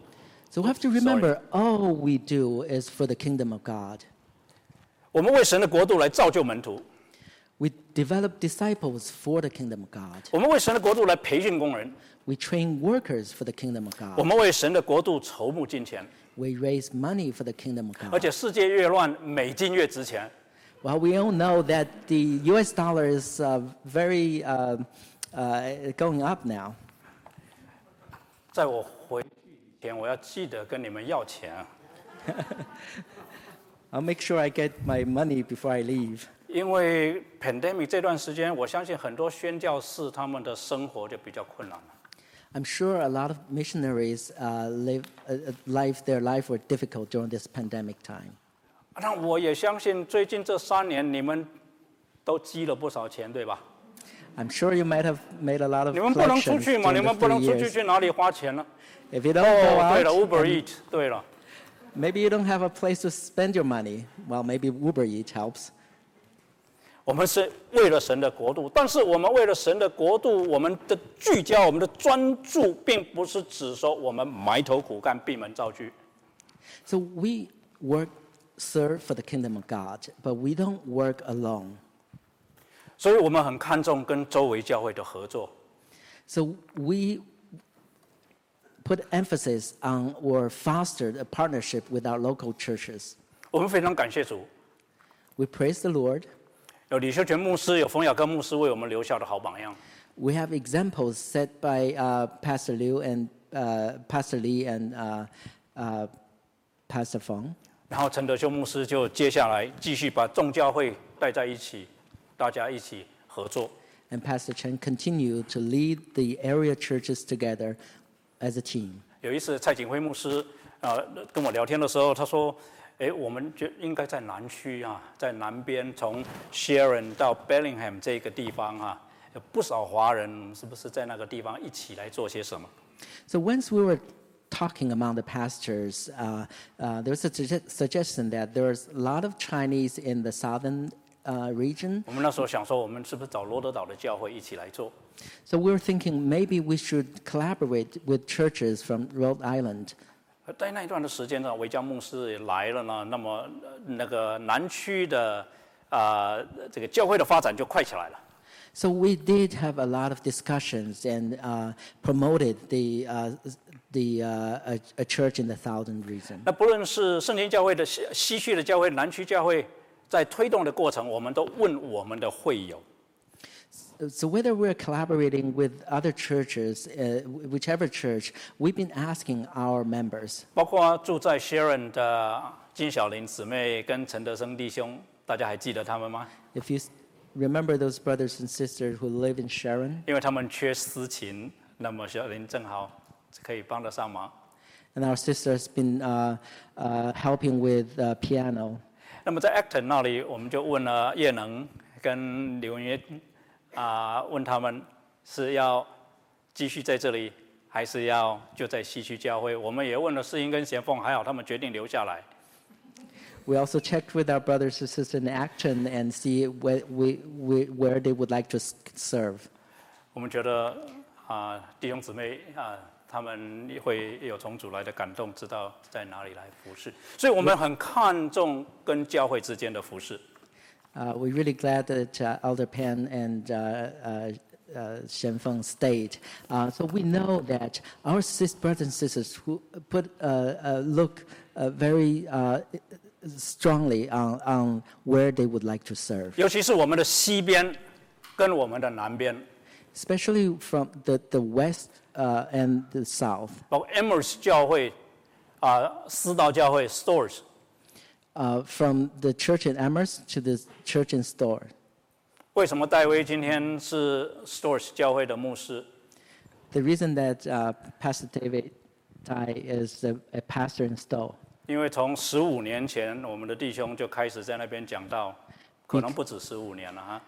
So we have to remember all we do is for the kingdom of God. 我们为神的国度来造就门徒， We develop disciples for the kingdom of God. 我们为神的国度来培训工人， We train workers for the kingdom of 我 God. 们为神的国度筹募金钱。 We raise money for the kingdom of 而 God. 且世界越乱，美金越值钱。 Well, we all know that the U.S. dollar is uh, very uh, uh, going up now. 在我回去以前，我要记得跟你们要钱啊， I'll [laughs] make sure I get my money before I leave. 因为 pandemic 这段时间，我相信很多宣教士他们的生活就比较困难了。 I'm sure a lot of missionaries uh, live, uh, uh, life, their life were difficult during this pandemic time. 那我也相信，最近这三年你们都积了不少钱，对吧？ I'm sure you might have made a lot of 你们不能出 collections 去嘛？ during 你 the 们不能 three 出去 years. 去哪里花钱呢？ If you don't 哦 go，对了 out, ，Uber and Eat，对了， maybe you don't have a place to spend your money. Well, maybe Uber Eats helps. 我们是为了神的国度，但是我们为了神的国度，我们的聚焦、我们的专注，并不是指说我们埋头苦干、闭门造句。 So we work, serve for the kingdom of God, but we don't work alone. 所以我们很看重跟周围教会的合作。So we put emphasis on or fostered a partnership with our local churches. 我们非常感谢主，We praise the Lord. 有李修全牧师、有冯雅各牧师为我们留下的好榜样。We have examples set by uh, Pastor Liu and uh, Pastor Lee and uh, uh, Pastor Feng. 然后陈德修牧师就接下来继续把众教会带在一起，大家一起合作。 And Pastor Chen continued to lead the area churches together as a team. 有一次蔡景辉牧师啊、呃跟我聊天的时候，他说：“哎，我们就应该在南区啊，在南边从 Sharon 到 Bellingham 这个地方啊，有不少华人，是不是在那个地方一起来做些什么？” So once we were talking among the pastors, uh, uh, there was a sugge- suggestion that there's a lot of Chinese in the southern uh, region. 我们那时候想说，我们是不是找罗德岛的教会一起来做？ So we were thinking maybe we should collaborate with churches from Rhode Island. 而在那一段的时间呢，维嘉牧师也来了呢，那么呃那个南区的啊、这个教会的发展就快起来了。 So we did have a lot of discussions and uh, promoted the, uh, the, uh, a, a church in the southern region. 那不论是圣经教会的西西区的教会、南区教会， 在推动的过程，我们都问我们的会友，So whether we're collaborating with other churches, uh, whichever church, we've been asking our members. 包括住在 Sharon 的金小玲姊妹跟陈德生弟兄，大家还记得他们吗？If you remember those brothers and sisters who live in Sharon, 因为他们缺司琴，那么小玲正好可以帮得上忙。and our sister has been uh, uh, helping with uh, piano. 那么在 Acton 那里，我们就问了叶能跟刘文约啊、问他们是要继续在这里，还是要就在西区教会？我们也问了世英跟贤凤，还好他们决定留下来。We also checked with our brothers and sisters in Acton and see where, we, we, where they would like to serve. 我们觉得啊、弟兄姊妹啊、他们会有从主来的感动，知道在哪里来服侍。所以我们很看重跟教会之间的服侍。Uh, we're really glad that uh, Elder Pan and uh, uh, uh, Shenfeng stayed. Uh, so we know that our sis- brothers and sisters who put uh, uh, look uh, very uh, strongly on, on where they would like to serve, 尤其是我们的西边跟我们的南边，especially from the, the west uh, and the South. 包括 from the church in Amherst to the church in Storrs. 为什么戴威今天是 Storrs 教会的牧师？The reason that uh, Pastor David Tai is a, a pastor in Stowe. 因为从十五年前，我们的弟兄就开始在那边讲到，可能不止十五年了哈。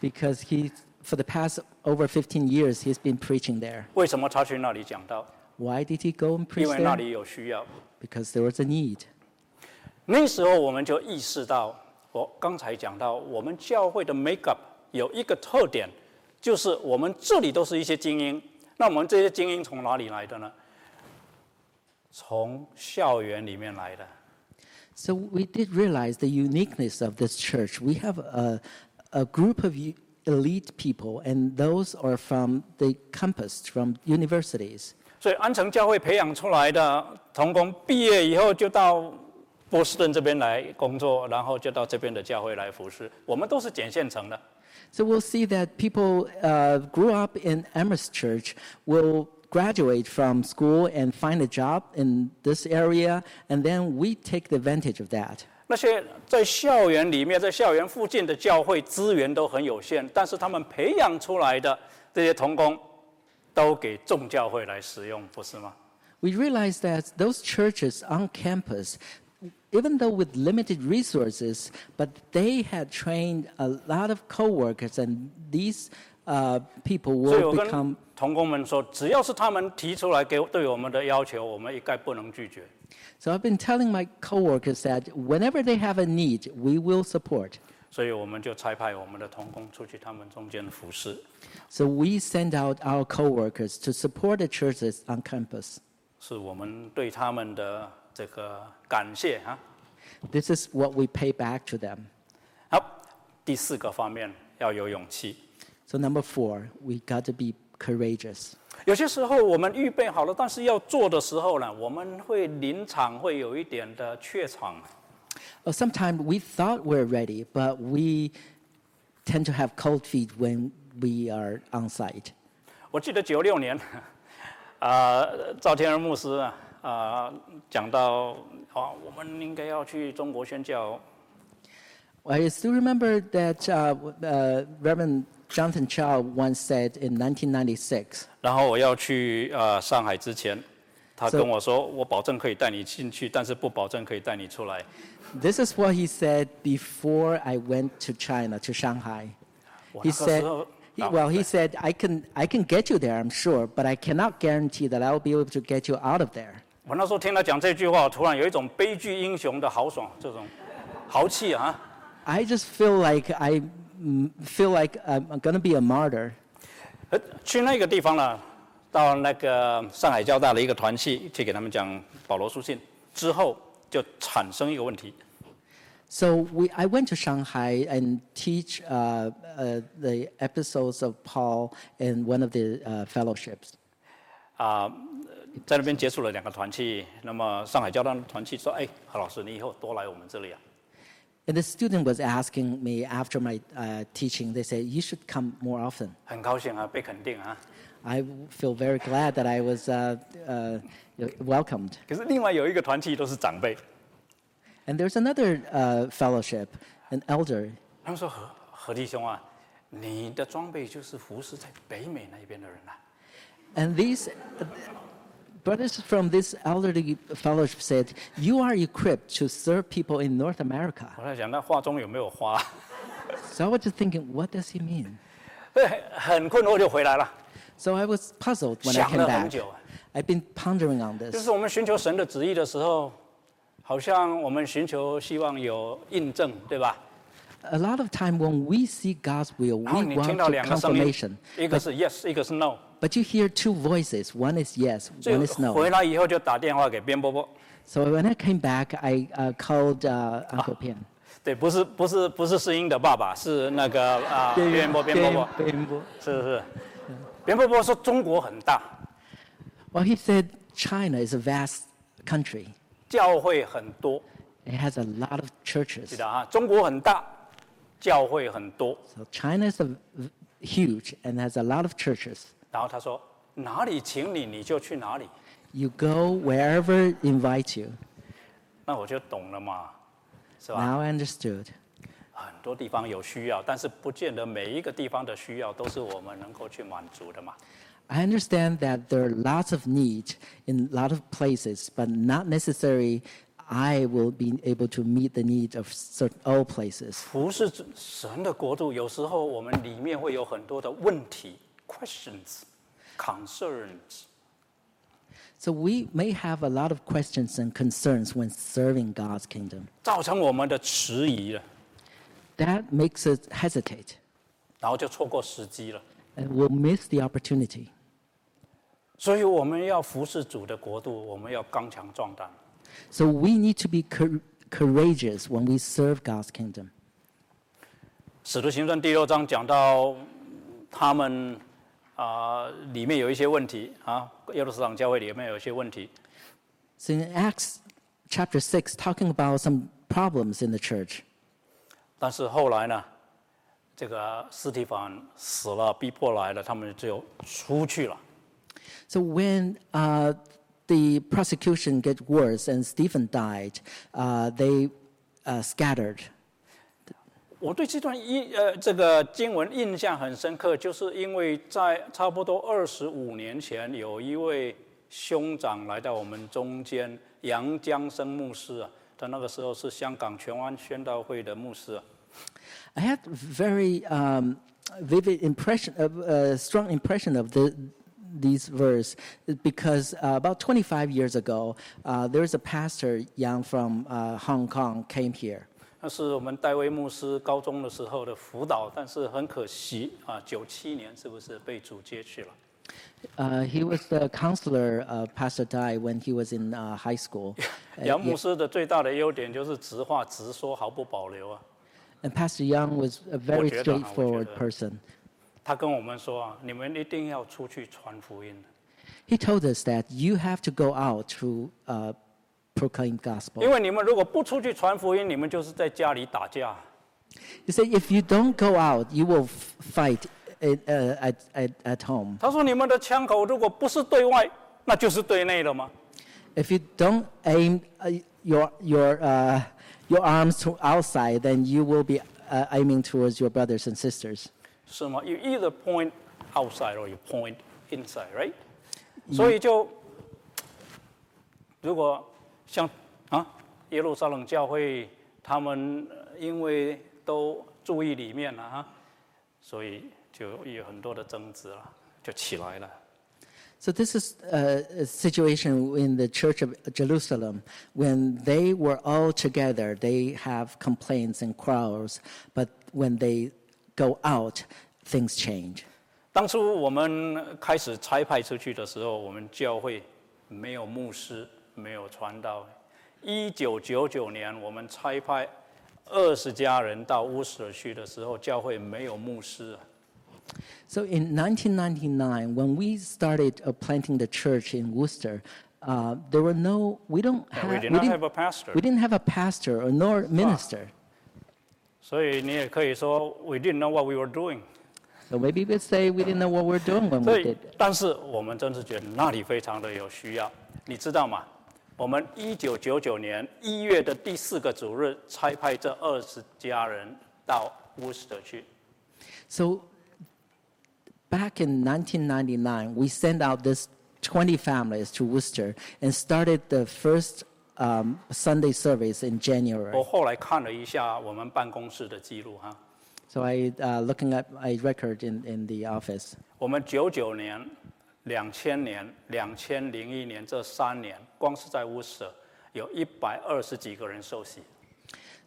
Because he for the past over 15 years, he's been preaching there. 为什么他去那里讲道？ Why did he go and 因 preach 为那 there? 里有需要。 Because there was a need. 那时候我们就意识到，我刚才讲到，我们教会的 make up 有一个特点，就是我们这里都是一些精英。那我们这些精英从哪里来的呢？从校园里面来的。 So we did realize the uniqueness of this church. We have a, a group of u- elite people, and those are from the campus, from universities. 所以安城教会培养出来的童工，毕业以后就到波士顿这边来工作，然后就到这边的教会来服侍。我们都是捡现成的。 So we'll see that people uh, grew up in Amherst Church will graduate from school and find a job in this area, and then we take the advantage of that. 那些在校园里面、在校园附近的教会资源都很有限，但是他们培养出来的这些童工，都给众教会来使用，不是吗？We realize that those churches on campus, even though with limited resources, but they had trained a lot of co-workers, and these uh, people will become 童工们说，只要是他们提出来给对我们的要求，我们一概不能拒绝。So I've been telling my coworkers that whenever they have a need, we will support. 所以我们就差派我们的童工出去他们中间服侍， So we send out our coworkers to support the churches on campus. 是我们对他们的这个感谢啊。 This is what we pay back to them. 好，第四个方面要有勇气。 So number four, we got to be courageous. 有些时候我们预备好了，但是要做的时候呢，我们会临场会有一点的怯场。Sometimes we thought we're ready, but we tend to have cold feet when we are on site. 我记得九六年，啊、赵天儿牧师啊，啊、讲到啊，我们应该要去中国宣教。I still remember that uh, uh, Reverend Jonathan Chao once said in 1996. 然后我要去呃上海之前，他跟我说，我保证可以带你进去，但是不保证可以带你出来。This is what he said before I went to China to Shanghai. He said. He, well, he uh, said, I can, I can get you there, I'm sure, but I cannot guarantee that I will be able to get you out of there. 我那时候听他讲这句话，突然有一种悲剧英雄的豪爽，这种豪气啊。I just feel like I feel like I'm going to be a martyr. 呃，去那个地方呢，到那个上海交大的一个团契去给他们讲保罗书信之后，就产生一个问题， So we, I went to Shanghai and teach uh, uh, the episodes of Paul in one of the uh, fellowships. 啊、在那边结束了两个团契，那么上海交大的团契说：“哎，何老师，你以后多来我们这里啊。 And the student was asking me after my uh, teaching, they said, you should come more often. ”很高兴啊，被肯定啊。 I feel very glad that I was uh, uh, welcomed. 可是另外有一个团契都是长辈， And there's another uh, fellowship, an elder. 他们说：“何何弟兄啊，你的装备就是服侍在北美那边的人啊。 And these brothers from this elderly fellowship said, You are equipped to serve people in North America. [laughs] ”我在想，那话中有没有花？ So I was just thinking, what does he mean? 对，很困惑就回来了。 So I was puzzled when I 想 came 了很 back. 久啊。 I've been pondering on 就 this. 是我们寻求神的旨意的时候，好像我们寻求希望有印证，对吧？ a lot of time when we see God's will, 然后 we 你听 want 到 to 两个声音 confirmation.，一个是 yes，一个是 no。 But you hear two voices. One is yes, 所以 one is no. 回来以后就打电话给边波波， So when I came back, I uh, called uh, Uncle Pian. 对，不是不是不是世英的爸爸，是那个啊边波边波波，边波。是是。边波波说中国很大， Well, he said China is a vast country. 教会很多， It has a lot of 记 churches. 得啊，中国很大，教会很多。 So China is a, huge and has a lot of churches. 然后他说哪里请你你就去哪里，You go wherever invite you. 那我就懂了嘛，是吧？Now understood. 很多地方有需要，但是不见得每一个地方的需要都是我们能够去满足的嘛。I understand that there are lots of need in a lot of places, but not necessarily I will be able to meet the needs of certain all places. 服侍神的国度，有时候我们里面会有很多的问题 （questions、concerns）， So we may have a lot of questions and concerns when serving God's kingdom. 造成我们的迟疑了， That makes us hesitate 然后就错过时机了。 and we'll miss the opportunity. 所以我们要服侍主的国度，我们要刚强壮胆。 So we need to be cour- courageous when we serve God's kingdom. 使徒行传第六章讲到他们 啊、里面有一些问题啊，耶路撒冷教会里面有一些问题， So in Acts chapter 6, talking about some problems in the church. 但是后来呢，这个斯提凡死了，逼迫来了，他们就出去了。 So when uh, the prosecution get worse and Stephen died, uh, they uh, scattered. 我对这段印呃这个经文印象很深刻，就是因为在差不多二十五年前，有一位兄长来到我们中间，杨江生牧师啊，他那个时候是香港荃湾宣道会的牧师啊。I had very um, vivid impression, of, a strong impression of the, these verse because about 25 years ago, uh, there was a pastor, Yang from uh, Hong Kong, came here. 那是我们戴维牧师高中的时候的辅导，但是很可惜啊，九七年是不是被主接去了？Uh, he was the counselor of Pastor Dai when he was in uh, high school. Uh, 杨牧师的最大的优点就是直话直说，毫不保留啊。and Pastor Young was a very straightforward person. 他跟我们说啊，你们一定要出去传福音。He told us that you have to go out to uh, proclaim 因 gospel. 为你们如果不出去传福音，你们就是在家里打架。 He said, if you don't go out, you will f- fight at, uh, at, at, at home. 他说你们的枪口如果不是对外，那就是对内了吗？ If you don't aim uh, your, your, uh, your arms to outside, then you will be uh, aiming towards your brothers and sisters. 是吗？You either point outside or you point inside, right？、所以就如果 像啊耶路撒冷教会，他们呃因为都注意里面了哈，所以就有很多的争执了，就起来了。So this is uh, a situation in the Church of Jerusalem when they were all together. They have complaints and quarrels, but when they go out, things change. 当初我们开始差派出去的时候，我们教会没有牧师，没有传道。一九九九年，我们差派二十家人到乌斯尔去的时候，教会没有牧师啊。So in 1999, when we started uh, planting the church in Worcester, uh, there were no, we don't have, we did we not have a pastor. we didn't have a pastor or nor minister. 所以你也可以说，we didn't know what we were doing。So maybe we'd say we didn't know what we were doing when 所 we did.，但是我们真是觉得那里非常的有需要，你知道吗？我们一九九九年一月的第四个主日，差派这二十家人到乌斯特去。 So back in 1999, we sent out this 20 families to Worcester and started the first um, Sunday service in January. 我后来看了一下我们办公室的记录哈， So I uh, looking at a record in, in the office. 我们九九年、 两千年、两千零一年这三年，光是在乌斯特有一百二十几个人受洗。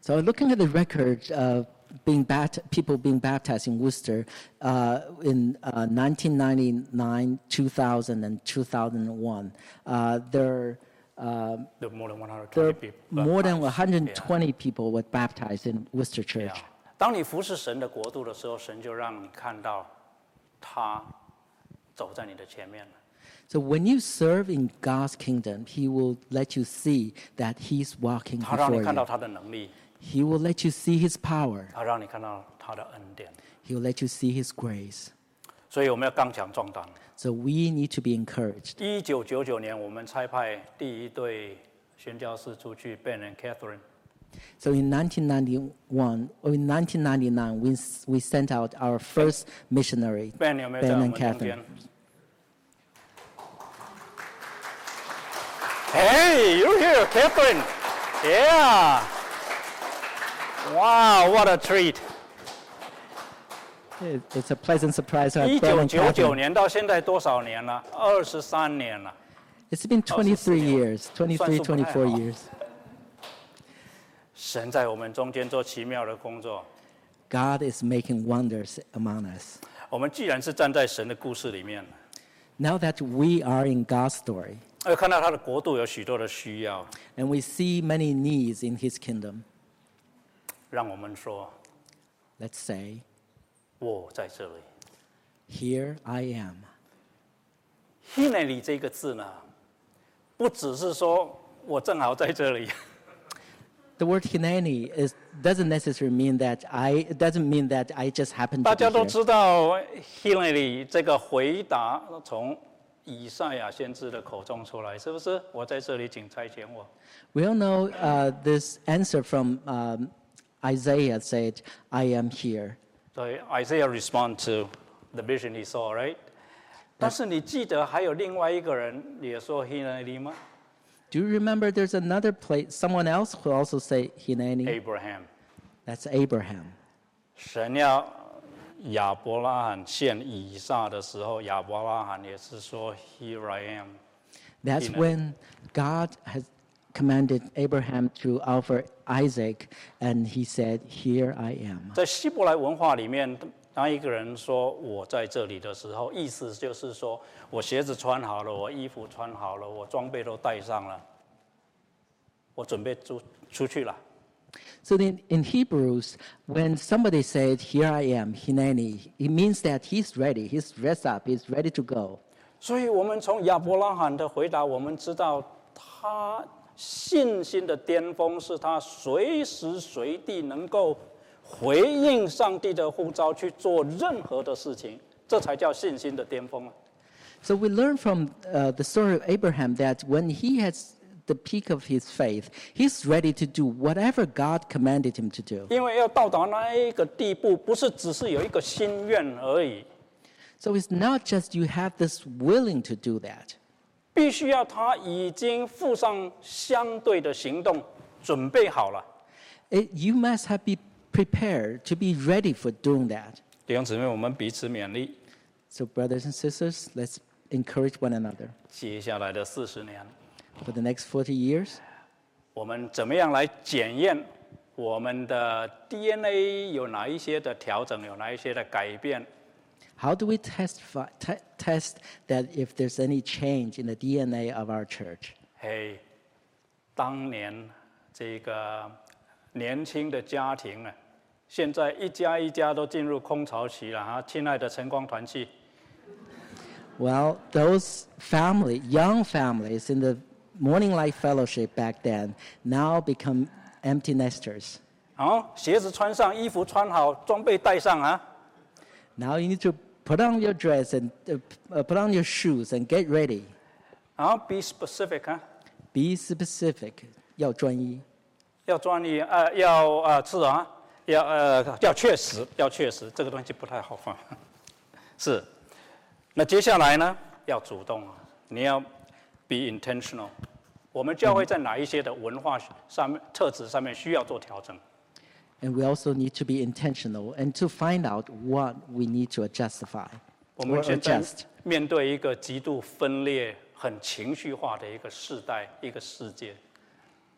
So looking at the record of being bapt- people being baptized in Worcester uh, in uh, 1999, 2000, and 2001. Uh, there, uh, There are more than 120 there people. more than baptized. 120 people were baptized in Worcester Yeah. Church. 当你服侍神的国度的时候，神就让你看到他走在你的前面了。 So when you serve in God's kingdom, He will let you see that He's walking 他让 before 你看到 you. 他的能力， He will let you see His power. 他让你看到他的恩典。 He will let you see His grace. 所以我们要刚强壮胆。 So we need to be encouraged. 一九九九年，我们差派第一队宣教士出去，Ben and Catherine。 So in 1991, or in 1999, we, s- we sent out our first missionary, Ben 有没有在 Ben 我 and 们中间 Catherine.？ Hey, you here, Catherine? Yeah. Wow, what a treat! It- It's a pleasant surprise to 一 have Ben 九 and 九九 Catherine. 年到现在多少年了？二十三年了。 It's been 23 years, 23, 算数不太好。 24 years. 神在我们中间做奇妙的工作。 God is making wonders among us. 我们既然是站在神的故事里面， Now that we are in God's story 而看到他的国度有许多的需要， and we see many needs in His kingdom, 让我们说 let's say, 我在这里。 Here I am. h i n e l y 这个字呢，不只是说我正好在这里， the word Hineni is doesn't necessarily mean that I doesn't mean that I just happen. 大家都知道 Hineni 这个回答从以赛亚先知的口中出来，是不是？我在这里，请差遣我。We all know uh, this answer from um, Isaiah said, "I am here." So Isaiah respond to the vision he saw, right? 但是你记得还有另外一个人也说 Hineni 吗？Do you remember there's another place, someone else who also say Hineni? ？Abraham。 That's Abraham. 神要亚伯拉罕献以撒的时候，亚伯拉罕也是说 Here I am。 That's Hineni. when God has commanded Abraham to offer Isaac, and he said, Here I am. 在希伯来文化里面， 当一个人说我在这里的时候，意思就是说我鞋子穿好了，我衣服穿好了，我装备都带上了，我准备出出去了。So then in Hebrews, when somebody said, Here I am, Hineni, it means that he's ready, he's dressed up, he's ready to go. 所以，我们从亚伯拉罕的回答，我们知道他信心的巅峰是他随时随地能够回应上帝的呼召去做任何的事情，这才叫信心的巅峰啊！So we learn from uh, the story of Abraham that when he has the peak of his faith, he's ready to do whatever God commanded him to do. 因为要到达那一个地步，不是只是有一个心愿而已，So it's not just you have this willing to do that. 必须要他已经付上相对的行动，准备好了。It, you must have be prepared to be ready for doing that. 弟兄姊妹，我们彼此勉励， So brothers and sisters, let's encourage one another. 接下来的四十年， For the next 40 years, 我们怎么样来检验我们的 DNA 有哪一些的调整，有哪一些的改变？ how do we testify, te- test that if there's any change in the DNA of our church? 嘿，当年这个 年轻的家庭啊，现在一家一家都进入空巢期了哈，亲爱的晨光团契。Well, those family, young families in the Morning Light Fellowship back then now become empty nesters. 好，鞋子穿上，衣服穿好，装备带上啊。Now you need to put on your dress and uh, uh, put on your shoes and get ready. 好，be specific 啊，Be specific. 要专一。要专利，呃，要呃是啊，要呃要确实，要确实，这个东西不太好放。[laughs] 是，那接下来呢，要主动啊，你要 be intentional。我们教会在哪一些的文化上面、特质上面需要做调整？And we also need to be intentional and to find out what we need to justify 我们现在 adjust. 面对一个极度分裂、很情绪化的一个世代、一个世界，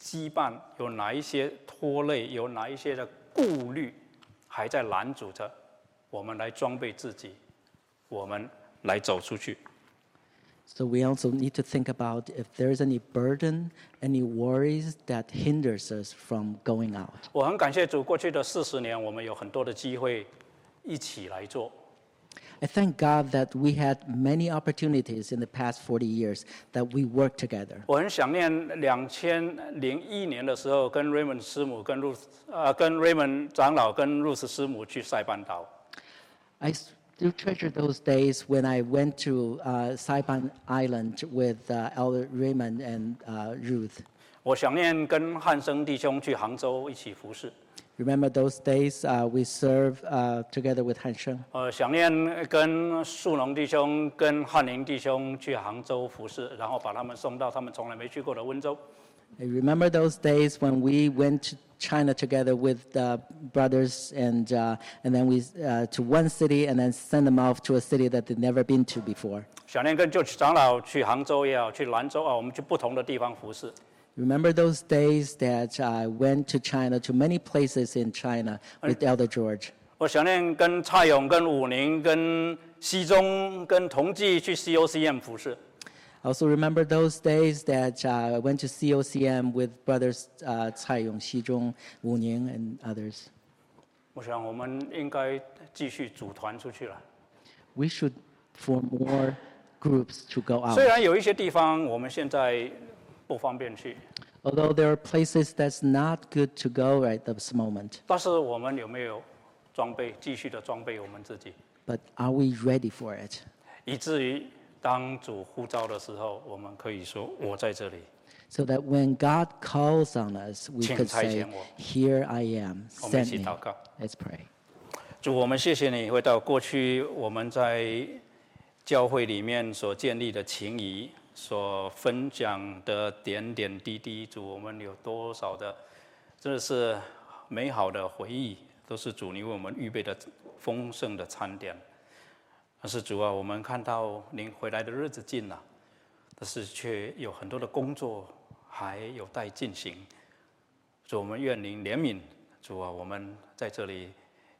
羁绊？有哪一些拖累？有哪一些的顾虑还在拦阻着我们来装备自己？我们来走出去。So we also need to think about if there's any burden, any worries that hinders us from going out. 我很感谢主，过去的四十年，我们有很多的机会一起来做。I thank God that we had many opportunities in the past 40 years that we worked together. 我很想念两千零一年的时候，跟 Raymond 师母、跟 Ruth 呃，跟 Raymond 长老、跟 Ruth 师母去塞班岛。 I still treasure those days when I went to uh, Saipan Island with uh, Elder Raymond and uh, Ruth. 我想念跟汉生弟兄去杭州一起服侍。 Remember those days uh, we served uh, together with Han Sheng? 呃，想念跟树农弟兄、跟汉宁弟兄去杭州服侍，然后把他们送到他们从来没去过的温州。 I remember those days when we went to China together with uh, brothers and, uh, and then we uh, to one city and then send them off to a city that they'd never been to before. 想念跟 George 长老去杭州也好，去兰州啊，我们去不同的地方服侍。 Remember those days that I went to China, to many places in China with Elder George. 我想念跟蔡勇、跟武宁、跟西中、跟同济去 COCM 服侍。 I also remember those days that uh, I went to COCM with brothers uh, Cai Yong, Xi Zhong, Wu Ning, and others. 我想我们应该继续组团出去了。 We should form more groups to go 虽 out. 然有一些地方我们现在不方便去， Although there are places that's not good to go right this moment, 但是我们有没有装备继续的装备我们自己， but are we ready for it? 以至于当主呼召的时候，我们可以说我在这里。 So that when God calls on us, we 请 could 差遣 say, 我。 Here I am, 我们一 send 起 me. 祷告。 Let's pray. 主，我们谢谢你回到过去我们在教会里面所建立的情谊， 所分享的点点滴滴。主，我们有多少的，真的是美好的回忆，都是主你为我们预备的丰盛的餐点。但是主啊，我们看到您回来的日子近了，但是却有很多的工作还有待进行。主，我们愿您怜悯。主啊，我们在这里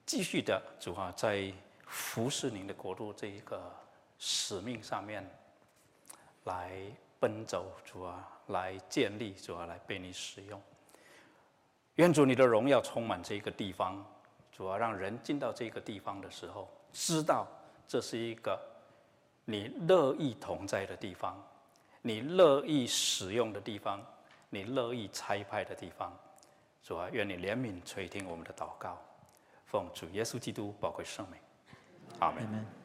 继续的，主啊，在服侍您的国度这一个使命上面来奔走，主啊，来建立，主啊，来被你使用。愿主你的荣耀充满这个地方，主啊，让人进到这个地方的时候，知道这是一个你乐意同在的地方，你乐意使用的地方，你乐意差派的地方。主啊，愿你怜悯垂听我们的祷告，奉主耶稣基督宝贵圣名，阿门。